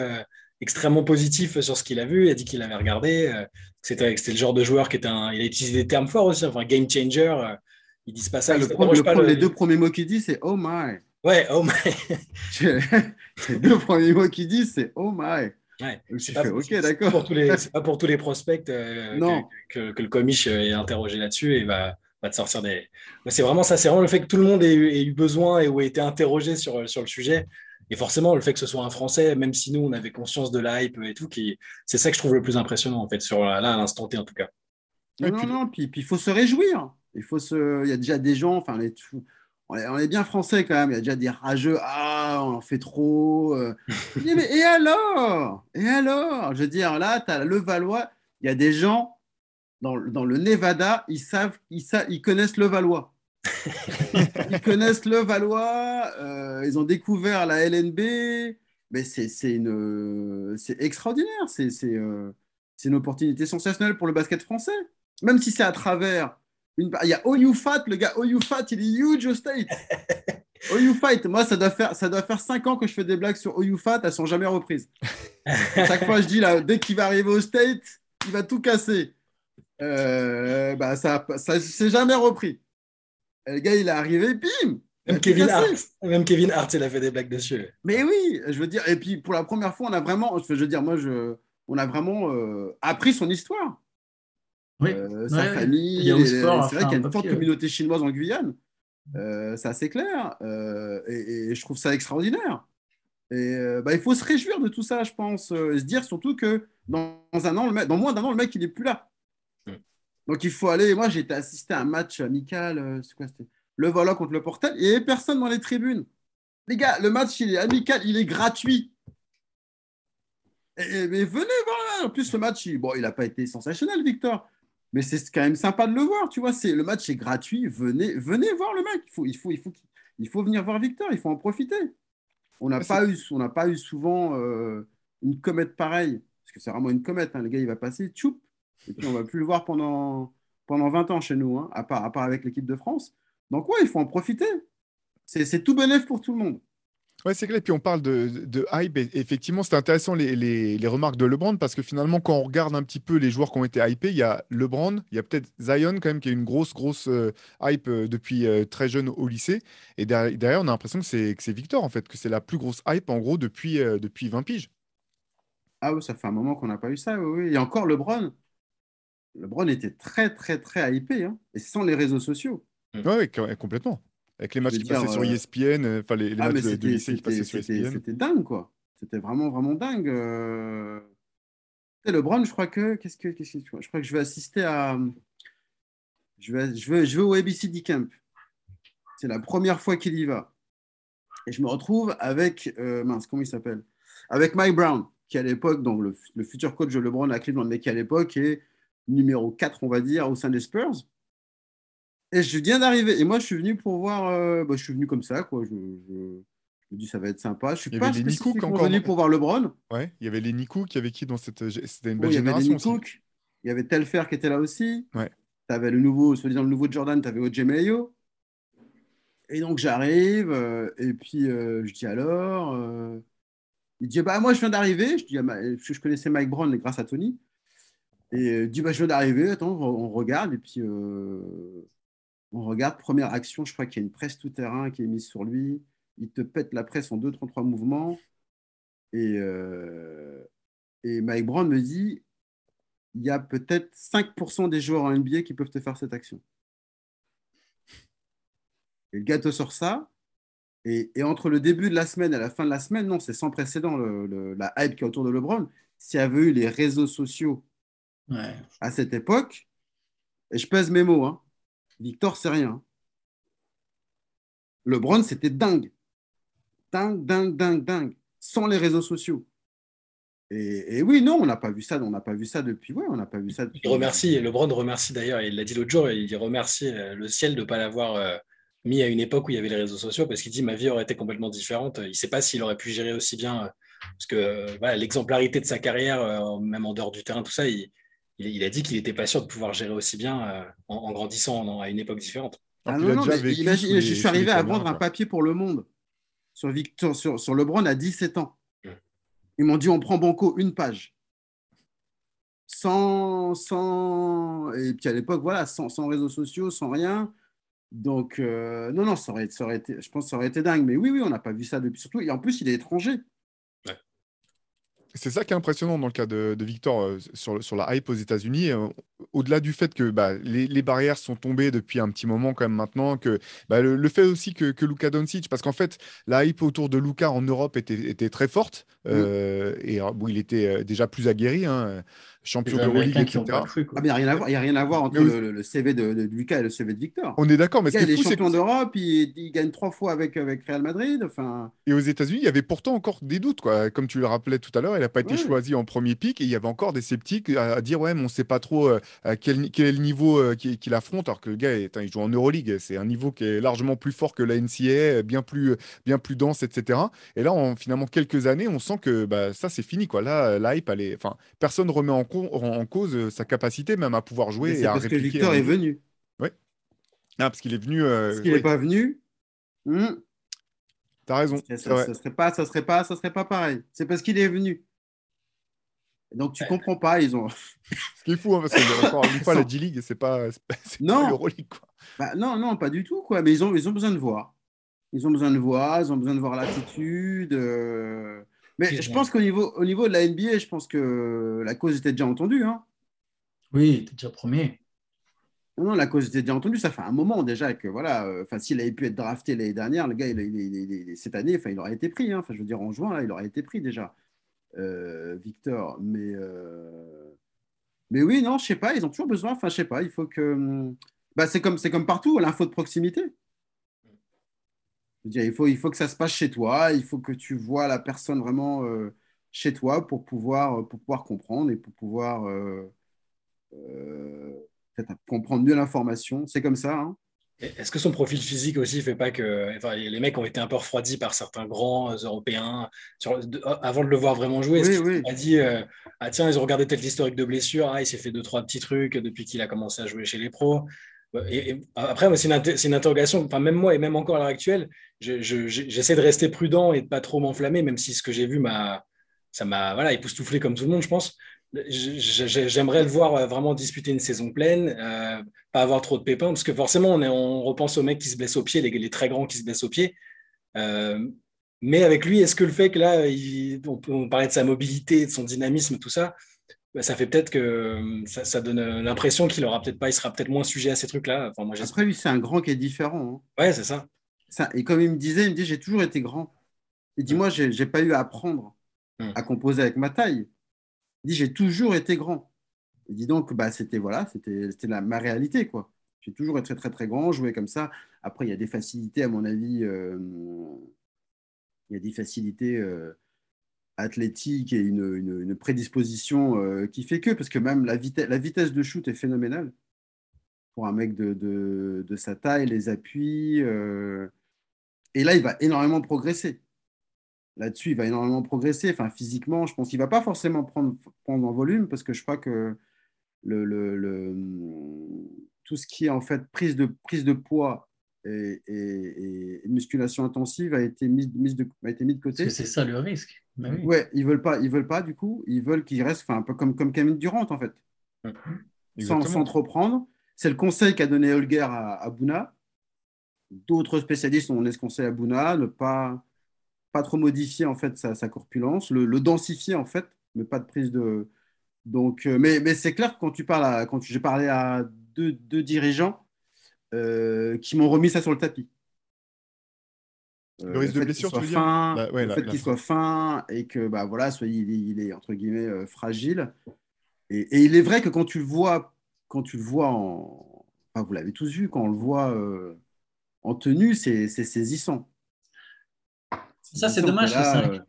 extrêmement positif sur ce qu'il a vu. Il a dit qu'il avait regardé. Euh, c'était, le genre de joueur qui était un. Il a utilisé des termes forts aussi, enfin, game changer. Euh, ils disent pas ça. Les deux premiers mots qu'il dit, c'est Oh my. Ouais, oh my. les deux premiers mots qu'il dit, c'est Oh my. Ouais, c'est pas, ok, d'accord. C'est pas pour tous les prospects euh, que, que, le comiche est interrogé là-dessus et va, va te sortir des. C'est vraiment ça, c'est vraiment le fait que tout le monde ait, eu besoin et ou ait été interrogé sur, sur le sujet. Et forcément, le fait que ce soit un Français, même si nous, on avait conscience de la hype et tout, qui... c'est ça que je trouve le plus impressionnant, en fait, sur là, à l'instant T, en tout cas. Non, non, non, puis il faut se réjouir. Il, faut se... il y a déjà des gens, enfin, les... on, est, bien français quand même, il y a déjà des rageux, ah, on en fait trop. Euh. mais, et alors? Et alors? Je veux dire, là, tu as le Valois, il y a des gens dans, dans le Nevada, ils savent, ils, savent, ils connaissent le Valois. Ils connaissent le Valois, euh, ils ont découvert la LNB, mais c'est extraordinaire. C'est euh, une opportunité sensationnelle pour le basket français. Même si c'est à travers une. Il y a Oyufat, le gars Oyufat, il est huge au State. Oyufat, moi, ça doit, faire, ça doit faire 5 ans que je fais des blagues sur Oyufat, elles sont jamais reprises. Chaque fois, je dis, là, dès qu'il va arriver au State, il va tout casser. Euh, bah, ça, ça c'est jamais repris. Le gars, il est arrivé, bim Même Kevin. Hart, même Kevin Hart, il a fait des blagues dessus. Mais oui, je veux dire, et puis pour la première fois, on a vraiment, je veux dire, moi, je, on a vraiment euh, appris son histoire. Oui. Euh, sa Ouais, famille. C'est vrai qu'il y a un une forte communauté chinoise en Guyane. Euh, c'est assez clair. Euh, et, et je trouve ça extraordinaire. Et euh, bah, il faut se réjouir de tout ça, je pense. euh, et se dire surtout que dans, un an, le mec, dans moins d'un an, le mec, il n'est plus là. Donc il faut aller. Moi, j'ai été assister à un match amical. euh, c'est quoi c'était Le Volant contre le Portel. Il n'y avait personne dans les tribunes. Les gars, le match, il est amical, il est gratuit. Et- mais venez voir. En plus, le match, il, bon, il n'a pas été sensationnel, Victor. Mais c'est quand même sympa de le voir, tu vois. C'est, le match est gratuit. Venez, venez voir le mec. Il faut, il faut, il faut, il faut venir voir Victor. Il faut en profiter. On n'a pas eu, on pas eu souvent euh, une comète pareille. Parce que c'est vraiment une comète. hein. Le gars, il va passer, tchoup. Et puis, on va plus le voir pendant, pendant 20 ans chez nous, hein, à, part, à part avec l'équipe de France. Donc, ouais, il faut en profiter. C'est, c'est tout bénéf pour tout le monde. Ouais, c'est clair. Et puis on parle de, de hype. Et effectivement, c'était intéressant les, les- les remarques de LeBron parce que finalement, quand on regarde un petit peu les joueurs qui ont été hypés, il y a LeBron, il y a peut-être Zion quand même qui a une grosse, grosse euh, hype euh, depuis euh, très jeune au lycée. Et derrière, derrière, on a l'impression que c'est que c'est Victor en fait, que c'est la plus grosse hype en gros depuis, euh, depuis 20 piges. Ah oui, ça fait un moment qu'on n'a pas eu ça. Oui, oui. Et encore LeBron. LeBron était très, très, très hypé. hein. Et sans les réseaux sociaux. Ouais, ouais, co- complètement. Avec les matchs qui dire, passaient sur euh, ESPN, euh, enfin les, les Ah, matchs de, lycée qui c'était- passaient sur E c'était- ESPN. c'était dingue, quoi. C'était vraiment, vraiment dingue. euh. LeBron, je crois que. Qu'est-ce que. qu'est-ce que- Je crois que je vais assister à. Je vais, je vais, je vais au ABCD Camp. C'est la première fois qu'il y va. Et je me retrouve avec. euh, mince, comment il s'appelle? Avec Mike Brown, qui à l'époque, donc le, le futur coach de LeBron à Cleveland, mais qui à l'époque est numéro 4, on va dire, au sein des Spurs. Et je viens d'arriver. Et moi, je suis venu pour voir. euh, bah, je suis venu comme ça, quoi. Je, je- je me dis, ça va être sympa. Je suis pas spécifiquement encore, venu pour voir LeBron. Ouais, il y avait Lenny Cook, il y avait qui dans cette. C'était une Oh, belle il y avait génération aussi. Cook. Il y avait Telfer qui était là aussi. Ouais. Tu avais le nouveau, soi-disant le nouveau Jordan, tu avais OJ Mayo. Et donc j'arrive, euh, et puis euh, je dis alors. il dit, bah moi je viens d'arriver. Je dis, ah, que je connaissais Mike Brown grâce à Tony. Et euh, je viens d'arriver, attends, on, regarde. Et puis euh, on regarde, première action, je crois qu'il y a une presse tout-terrain qui est mise sur lui. Il te pète la presse en 2-3 mouvements. Et, euh, et Mike Brown me dit, il y a peut-être 5% des joueurs en NBA qui peuvent te faire cette action. Et le gars te sort ça. Et, et entre le début de la semaine et la fin de la semaine, non, c'est sans précédent le- la hype qui est autour de LeBron. S'il y avait eu les réseaux sociaux Ouais. à cette époque, et je pèse mes mots, hein, Victor, c'est rien. LeBron, c'était dingue. Dingue, dingue, dingue, dingue. Sans les réseaux sociaux. Et, et oui, non, on n'a pas vu ça, on n'a pas vu ça depuis. Ouais, on n'a pas vu ça depuis. Il remercie, LeBron remercie d'ailleurs, il l'a dit l'autre jour, il remercie euh, le ciel de ne pas l'avoir euh, mis à une époque où il y avait les réseaux sociaux parce qu'il dit ma vie aurait été complètement différente. Il ne sait pas s'il aurait pu gérer aussi bien, euh, parce que voilà, l'exemplarité de sa carrière, euh, même en dehors du terrain, tout ça, il, il- il a dit qu'il n'était pas sûr de pouvoir gérer aussi bien euh, en, en grandissant en- à une époque différente. Ah non, non, mais vécu je suis arrivé à vendre un papier pour Le Monde sur, Victor, sur, sur LeBron à 17 ans. Mm. Ils m'ont dit on prend Banco une page. Sans, sans... Et puis à l'époque, voilà, sans, sans réseaux sociaux, sans rien. Donc, euh, non, non, ça aurait, ça aurait été, je pense que ça aurait été dingue. Mais oui, oui, on n'a pas vu ça depuis. Surtout, et en plus, il est étranger. C'est ça qui est impressionnant dans le cas de, de Victor euh, sur, sur la hype aux États-Unis. euh, Au-delà du fait que bah, les, les barrières sont tombées depuis un petit moment quand même maintenant, que bah, le, le fait aussi que, que Luka Doncic, parce qu'en fait la hype autour de Luka en Europe était, était très forte euh, et euh, bon, il était déjà plus aguerri, hein, champion de Euroleague, etc. cru. Ah, mais il n'y a rien à voir, y a rien à voir entre le, CV de, de Lucas et le CV de Victor. On est d'accord, mais Le ce qui est est fou, c'est champion d'Europe, il, il gagne trois fois avec, avec Real Madrid. Enfin, et aux États-Unis, il y avait pourtant encore des doutes, quoi. Comme tu le rappelais tout à l'heure, il n'a pas été Ouais. choisi en premier pick. Et il y avait encore des sceptiques à, à dire Ouais, mais on ne sait pas trop euh, quel, quel est le niveau euh, qu'il affronte. Alors que le gars, est, il joue en Euroleague. C'est un niveau qui est largement plus fort que la NCAA, bien plus, bien plus dense, etc. Et là, en finalement quelques années, on sent que bah, ça, c'est fini. Quoi. Là, la hype, elle est... enfin, personne ne remet en, co- en- en cause euh, sa capacité même à pouvoir jouer et C'est à parce que répliquer. Victor un est venu. Ah, parce qu'il est venu. euh, Parce qu'il oui, n'est pas venu. hmm, T'as raison. ça, serait pas, ça serait pas, ça serait pas pareil. C'est parce qu'il est venu. Donc tu Ouais. comprends pas. Ils ont. Ce qui est fou, hein, parce que encore une fois, la G-League, c'est pas, Non. pas l'Euroleague. quoi. Bah, non, non, pas du tout, quoi. Mais ils ont, ils ont besoin de voir. Ils ont besoin de voir, ils ont besoin de voir l'attitude. euh. Mais je pense qu'au niveau, au niveau de la NBA, je pense que la cause était déjà entendue. Hein. Oui, t'es déjà premier. Non, la cause était déjà entendue. Ça fait un moment déjà que, voilà, euh, enfin, s'il avait pu être drafté l'année dernière, le gars, il, il- il- il- cette année, enfin, il aurait été pris. hein. Enfin, je veux dire, en juin, là, il aurait été pris déjà, euh, Victor. Mais, euh, mais oui, non, je sais pas, ils ont toujours besoin. Enfin, je sais pas, il faut que. hum, Bah, c'est comme, c'est comme partout, l'info de proximité. Je veux dire, il faut, il faut que ça se passe chez toi, il faut que tu vois la personne vraiment euh, chez toi pour pouvoir, pour pouvoir comprendre et pour pouvoir euh, euh, comprendre mieux l'information. C'est comme ça. hein. Est-ce que son profil physique aussi fait pas que enfin, les mecs ont été un peu refroidis par certains grands euh, Européens sur- de- avant de le voir vraiment jouer Est-ce Oui, oui. pas dit euh, ah tiens ils ont regardé peut-être l'historique de blessures ah il s'est fait deux trois petits trucs depuis qu'il a commencé à jouer chez les pros après c'est une, interrogation enfin même moi et même encore à l'heure actuelle je- je- je- j'essaie de rester prudent et de pas trop m'enflammer même si ce que j'ai vu m'a ça m'a époustouflé comme tout le monde je pense J'aimerais le voir euh, vraiment disputer une saison pleine, euh, pas avoir trop de pépins, parce que forcément, on, repense aux mecs qui se blessent au pied, les, très grands qui se blessent au pied. Euh, mais avec lui, est-ce que le fait que là, on, on parlait de sa mobilité, de son dynamisme, tout ça, bah, ça fait peut-être que euh, ça, ça donne euh, l'impression qu'il aura peut-être pas, il sera peut-être moins sujet à ces trucs-là. Enfin, moi. Après, lui, c'est un grand qui est différent. hein. Ouais, c'est ça. Ça, et comme il me disait, il me dit j'ai toujours été grand. Il dit moi, j'ai pas eu à apprendre à composer avec ma taille. Il dit j'ai toujours été grand. Il dit donc bah c'était voilà, c'était ma réalité quoi. J'ai toujours été très très très grand, joué comme ça. Après il y a des facilités à mon avis, euh, il y a des facilités euh, athlétiques et une, une- prédisposition euh, qui fait que parce que même la vitesse la vitesse de shoot est phénoménale pour un mec de, de, sa taille, les appuis. euh, et là, il va énormément progresser. Là-dessus, il va énormément progresser. Enfin, physiquement, je pense qu'il ne va pas forcément prendre, prendre en volume parce que je crois que le, le- tout ce qui est en fait prise de, prise de poids et, musculation intensive a été mis, de, a été mis de côté. c'est ça le risque. Bah oui. Ouais, ils veulent pas, ils veulent pas du coup, ils veulent qu'il reste, un peu comme comme Camille Durant en fait, sans, sans trop prendre. C'est le conseil qu'a donné Holger à, à Bouna. D'autres spécialistes ont donné ce conseil à Bouna, ne pas pas trop modifier en fait sa, sa corpulence, le, le densifier en fait, mais pas de prise de. Donc, euh, mais, mais c'est clair que quand tu parles, à- quand j'ai parlé à deux, deux dirigeants euh, qui m'ont remis ça sur le tapis. Euh, Le risque de blessure, tu veux soit dire? fin, Bah, ouais, le la- fait qu'il soit fin et que bah voilà, soit il, est- il est entre guillemets euh, fragile. Et, et il est vrai que quand tu le vois, quand tu le vois en, enfin, vous l'avez tous vu, quand on le voit euh, en tenue, c'est c'est saisissant. Ça, c'est dommage, que là, euh,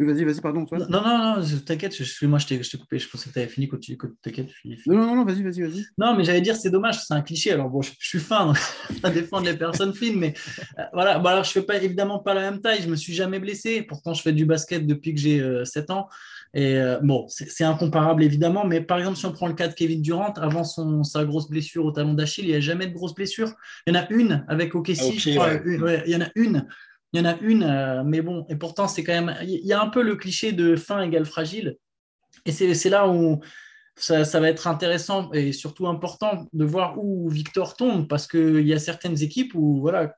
Oui, vas-y, vas-y, pardon, toi. Non, non, non, t'inquiète, je- excuse-moi, je t'ai je t'ai coupé, je pensais que tu avais fini, continue, continue, t'inquiète. suis- Non, non, non, non, vas-y, vas-y, vas-y. Non, mais j'allais dire, c'est dommage, c'est un cliché. Alors, bon, je, je suis fin donc, à défendre les personnes fines, mais euh, voilà. Bon, alors, je fais pas, évidemment pas la même taille, je me suis jamais blessé. Pourtant, je fais du basket depuis que j'ai euh, 7 ans. Et euh, bon, c'est incomparable, évidemment, mais par exemple, si on prend le cas de Kevin Durant, avant son, sa grosse blessure au talon d'Achille, il n'y a jamais de grosse blessure. Il y en a une avec OKC, Ah, je crois, ouais. une- ouais, il y en a une. Il y en a une, euh, mais bon, et pourtant, c'est quand même. Il y a un peu le cliché de fin égale fragile. Et c'est là où ça, ça va être intéressant et surtout important de voir où Victor tombe parce qu'il y a certaines équipes où, voilà,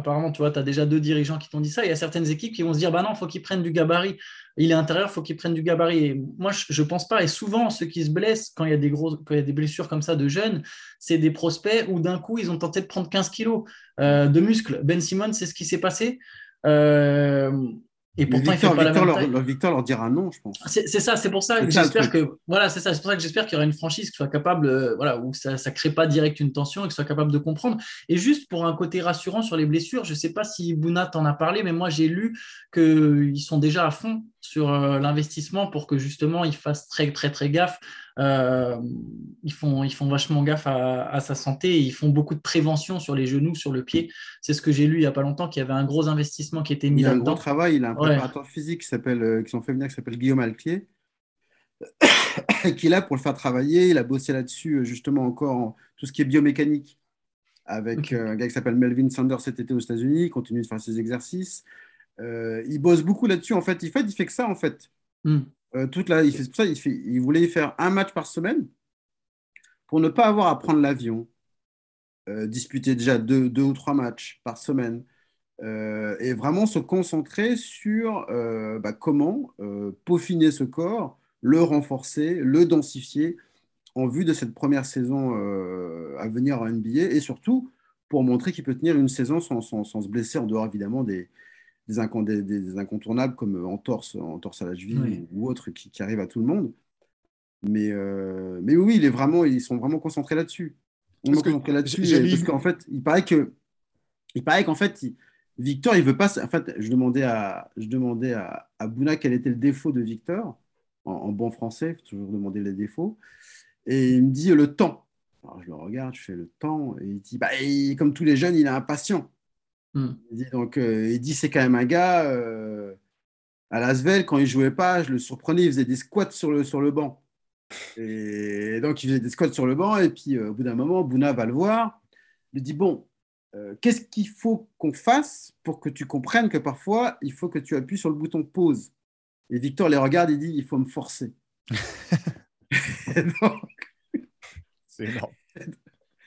apparemment, tu vois, tu as déjà deux dirigeants qui t'ont dit ça. Il y a certaines équipes qui vont se dire, bah non, il faut qu'il prenne du gabarit. Il est intérieur, il faut qu'il prenne du gabarit. Et moi, je ne pense pas. Et souvent, ceux qui se blessent quand il y a des, gros, quand y a des blessures comme ça de jeunes, c'est des prospects où d'un coup, ils ont tenté de prendre 15 kilos euh, de muscles. Ben Simon, c'est ce qui s'est passé. Euh, Et pourtant, Victor, il fait pas Victor, la même leur, taille. leur- Victor leur dira non, je pense. C'est ça, c'est pour ça que j'espère que voilà, c'est ça, c'est pour ça que j'espère qu'il y aura une franchise qui soit capable, euh, voilà, où ça ne crée pas direct une tension et qui soit capable de comprendre. Et juste pour un côté rassurant sur les blessures, je ne sais pas si Bouna t'en a parlé, mais moi j'ai lu qu'ils sont déjà à fond sur euh, l'investissement pour que justement ils fassent très très très gaffe. Euh, ils font ils font vachement gaffe à, à sa santé. Et ils font beaucoup de prévention sur les genoux, sur le pied. C'est ce que j'ai lu il y a pas longtemps qu'il y avait un gros investissement qui était mis Il a un gros là-dedans. travail, il a un Ouais. préparateur physique qui s'appelle, euh, qui sont fait venir, qui s'appelle Guillaume Alquier, qui est là pour le faire travailler. Il a bossé là-dessus, euh, justement, encore en tout ce qui est biomécanique, avec un gars qui s'appelle Melvin Sanders cet été aux États-Unis. Il continue de faire ses exercices. Euh, il bosse beaucoup là-dessus, en fait. Il fait, il fait que ça, en fait. Hmm. Euh, il voulait faire un match par semaine pour ne pas avoir à prendre l'avion, euh, disputer déjà deux, ou trois matchs par semaine, euh, et vraiment se concentrer sur bah, comment peaufiner ce corps, le renforcer, le densifier en vue de cette première saison à venir en NBA, et surtout pour montrer qu'il peut tenir une saison sans- sans se blesser, en dehors évidemment des, des, incon- des- des- des incontournables comme en torse, en torse à la cheville Oui. ou, ou autre qui, qui arrive à tout le monde. Mais, euh, mais oui, il est vraiment, ils sont vraiment concentrés là-dessus. Ils Parce sont que concentrés là-dessus. Parce qu'en fait, il paraît que, il paraît qu'en fait, il- Victor, il veut pas. En fait, je demandais à, je demandais à, à Bouna quel était le défaut de Victor en, en bon français. Faut toujours demander les défauts. Et il me dit le temps. Alors je le regarde, je fais le temps, et il dit, bah, il- comme tous les jeunes, il est impatient. Il dit, donc, euh, il dit, c'est quand même un gars, euh, à Lasvel, quand il jouait pas, je le surprenais, il faisait des squats sur le, sur le banc. Et donc, il faisait des squats sur le banc, et puis euh, au bout d'un moment, Bouna va le voir, il lui dit, bon, qu'est-ce qu'il faut qu'on fasse pour que tu comprennes que parfois, il faut que tu appuies sur le bouton pause? Et Victor les regarde, il dit, il faut me forcer. Et donc, C'est énorme.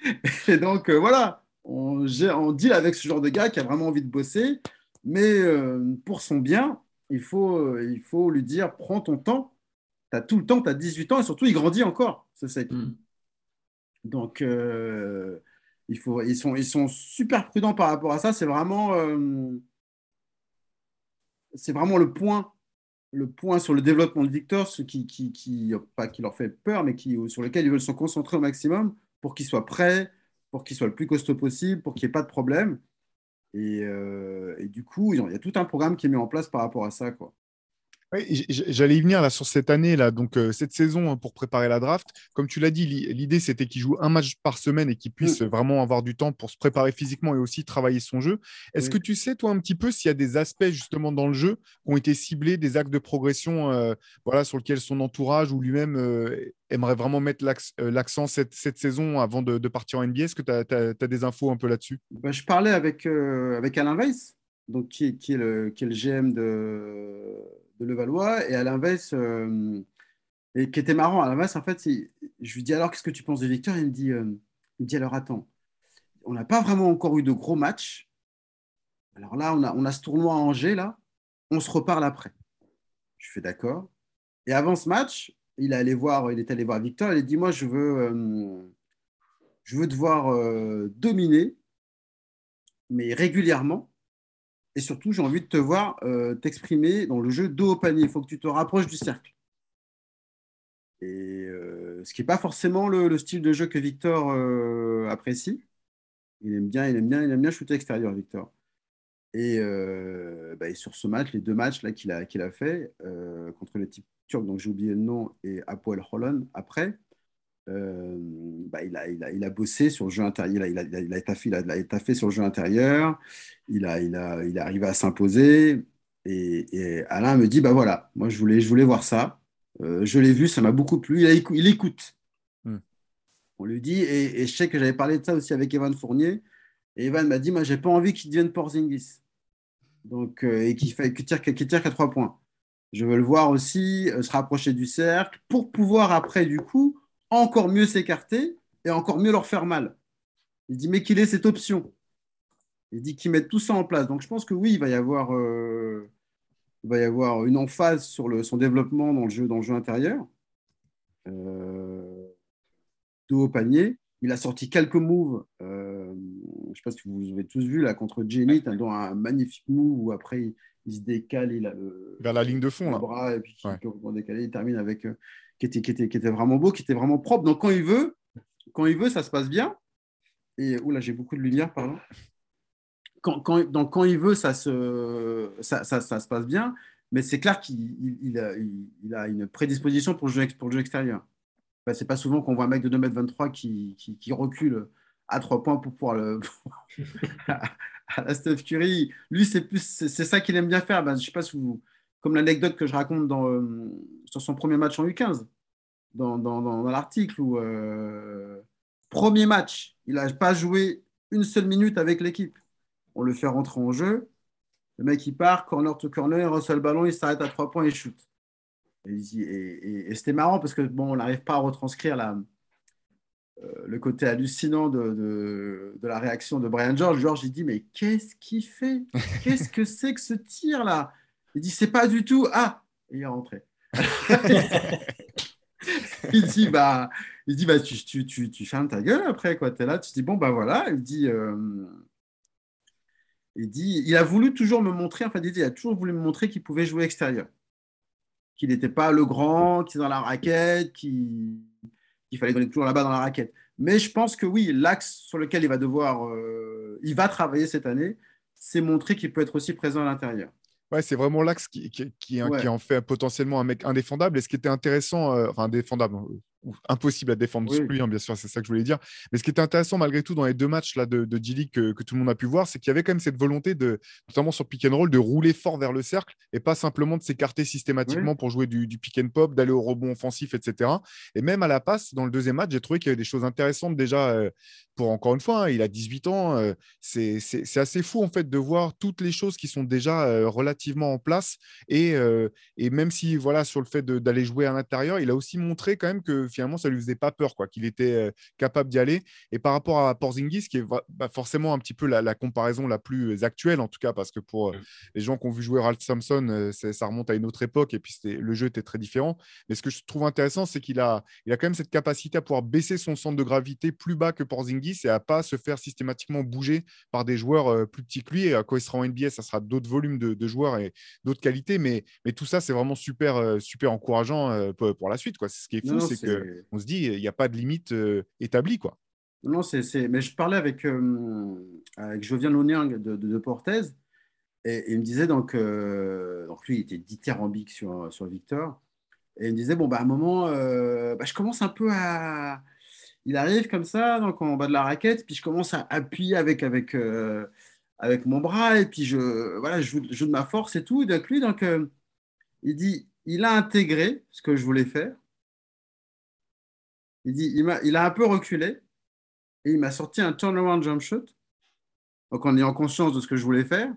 Et donc, voilà, on, on deal avec ce genre de gars qui a vraiment envie de bosser, mais euh, pour son bien, il faut, euh, il faut lui dire prends ton temps, tu as tout le temps, tu as 18 ans, et surtout, il grandit encore, ce sec. Hmm. Donc, euh, il faut, ils, sont, ils sont super prudents par rapport à ça. C'est vraiment, euh, c'est vraiment le point, le point sur le développement de Victor, ce qui, qui, qui- pas qui leur fait peur, mais qui, sur lequel ils veulent se concentrer au maximum pour qu'il soit prêt, pour qu'il soit le plus costaud possible, pour qu'il n'y ait pas de problème. Et, euh, du coup, il y a tout un programme qui est mis en place par rapport à ça. J'allais y venir là sur cette année là, donc euh, cette saison hein, pour préparer la draft. Comme tu l'as dit, l'i- l'idée c'était qu'il joue un match par semaine et qu'il puisse Mm. vraiment avoir du temps pour se préparer physiquement et aussi travailler son jeu. Est-ce Oui. que tu sais toi un petit peu s'il y a des aspects justement dans le jeu qui ont été ciblés, des actes de progression, euh, voilà, sur lesquels son entourage ou lui-même euh, aimerait vraiment mettre l'accent cette, cette saison avant de, de partir en NBA Est-ce que tu as, des infos un peu là-dessus? Bah, je parlais avec, avec Alain Weiss, donc, qui, est, qui, est le, qui est le GM de, de Levallois. Et Alain Weiss, euh, et qui était marrant, Alain Weiss, en fait, je lui dis alors, qu'est-ce que tu penses de Victor Il me dit, euh, il dit alors, attends, on n'a pas vraiment encore eu de gros matchs. Alors là, on a, on ce tournoi à Angers, là, on se reparle après. Je fais d'accord. Et avant ce match, il est allé voir, il est allé voir Victor, il a dit, moi, je veux, euh, je veux te voir dominer mais régulièrement. Et surtout, j'ai envie de te voir euh, t'exprimer dans le jeu dos au panier. Il faut que tu te rapproches du cercle. Et euh, ce qui n'est pas forcément le, le style de jeu que Victor euh, apprécie. Il aime bien, il aime bien, il aime bien shooter extérieur, Victor. Et, bah, sur ce match, les deux matchs qu'il a, a fait contre les types turcs, donc j'ai oublié le nom, et Apoel Holon après, euh, bah, il, a, il, a, il a bossé sur le jeu intérieur, il a, il a, il a, étaffé, étaffé sur le jeu intérieur, il, a, il, a, il est arrivé à s'imposer. Et, et, Alain me dit bah voilà, moi je voulais, je voulais voir ça. Euh, je l'ai vu, ça m'a beaucoup plu. Il, écoute. Hmm. On lui dit, et, et, je sais que j'avais parlé de ça aussi avec Evan Fournier. Et Evan m'a dit moi j'ai pas envie qu'il devienne Porzingis. Donc, euh, et qu'il qu tire, qu tire qu'à trois points. Je veux le voir aussi euh, se rapprocher du cercle pour pouvoir après, du coup, encore mieux s'écarter et encore mieux leur faire mal. Il dit, mais qu'il ait cette option? Il dit qu'il mette tout ça en place. Donc, je pense que oui, il va y avoir, euh, il va y avoir une emphase sur le, son développement dans le jeu, dans le jeu intérieur. Euh, dos au panier. Il a sorti quelques moves euh, je sais pas si vous avez tous vu là contre Jenny, dans un magnifique move où après il, il, se décale, il a le vers la ligne de fond le là. bras et puis Ouais. complètement décalé, il termine avec euh, qui, était, vraiment beau, qui était vraiment propre. Donc quand il veut, quand il veut, ça se passe bien. Et oula, j'ai beaucoup de lumière, pardon. Quand, donc quand il veut, ça se, ça, ça, se passe bien. Mais c'est clair qu'il il- il a, une prédisposition pour le jeu, extérieur. Enfin, c'est pas souvent qu'on voit un mec de 2m23 qui, qui, qui recule à 3 points pour pouvoir le. à la Steph Curry. Lui, c'est ça qu'il aime bien faire. Ben, je sais pas si vous. Comme l'anecdote que je raconte dans, euh, sur son premier match en U15, dans, l'article où. euh, premier match, il n'a pas joué une seule minute avec l'équipe. On le fait rentrer en jeu. Le mec, il part, corner to corner, il reçoit le ballon, il s'arrête à 3 points et il shoot. Et, c'était marrant parce que on n'arrive pas à retranscrire euh, le côté hallucinant de, de, de la réaction de Brian George. George, il dit Mais qu'est-ce qu'il fait? Qu'est-ce que c'est que ce tir-là? Il dit C'est pas du tout. Ah Et il est rentré. il dit Bah, il dit, bah tu, tu, tu, tu fermes ta gueule après, quoi. Tu es là, tu dis Bon, bah voilà. Il dit. euh, il dit, il a voulu toujours me montrer, enfin, il, dit, il a toujours voulu me montrer qu'il pouvait jouer extérieur, qu'il n'était pas le grand, qui est dans la raquette, qu'il fallait donner toujours balle dans la raquette. Mais je pense que oui, l'axe sur lequel il va devoir, euh, il va travailler cette année, c'est montrer qu'il peut être aussi présent à l'intérieur. Ouais, c'est vraiment l'axe qui, qui, qui, Ouais. qui en fait potentiellement un mec indéfendable. Et ce qui était intéressant, euh, enfin indéfendable, ou impossible à défendre Oui. sur lui, hein, bien sûr, c'est ça que je voulais dire. Mais ce qui était intéressant malgré tout dans les deux matchs là, de, de G-League que, que tout le monde a pu voir, c'est qu'il y avait quand même cette volonté, de, notamment sur pick and roll, de rouler fort vers le cercle et pas simplement de s'écarter systématiquement pour jouer du, du pick and pop, d'aller au rebond offensif, etc. Et même à la passe, dans le deuxième match, j'ai trouvé qu'il y avait des choses intéressantes déjà. euh, pour encore une fois, hein, il a 18 ans. euh, c'est c'est- c'est assez fou en fait de voir toutes les choses qui sont déjà euh, relativement en place. Et, et même si voilà sur le fait de- d'aller jouer à l'intérieur, il a aussi montré quand même que finalement ça lui faisait pas peur, quoi, qu'il était euh, capable d'y aller. Et par rapport à Porzingis, qui est bah, forcément un petit peu la, la comparaison la plus actuelle en tout cas, parce que pour euh, les gens qui ont vu jouer Ralph Sampson, euh, c'est- ça remonte à une autre époque et puis le jeu était très différent. Mais ce que je trouve intéressant, c'est qu'il a, il a quand même cette capacité à pouvoir baisser son centre de gravité plus bas que Porzingis et à pas se faire systématiquement bouger par des joueurs euh, plus petits que lui. Et euh, quand il sera en NBA, ça sera d'autres volumes de, de joueurs et d'autres qualités. Mais, mais tout ça, c'est vraiment super, euh, super encourageant euh, pour, pour la suite. Quoi. Ce qui est fou, Non, non, c'est- qu'on se dit, il n'y a pas de limite euh, établie. Quoi. Non, c'est, Mais je parlais avec, euh, avec Jovian Loniang de, de, de Portez, et, il me disait donc, euh, donc lui, il était dithyrambique sur, sur Victor, et il me disait, bon, bah, à un moment, euh, bah, je commence un peu à... Il arrive comme ça, donc en bas de la raquette, puis je commence à appuyer avec, avec, euh, avec mon bras, et puis je, voilà, je, joue, je de ma force et tout. Donc lui, donc, euh, il dit, il a intégré ce que je voulais faire. Il dit, il, a un peu reculé, et il m'a sorti un turnaround jump shot. Donc en ayant conscience de ce que je voulais faire.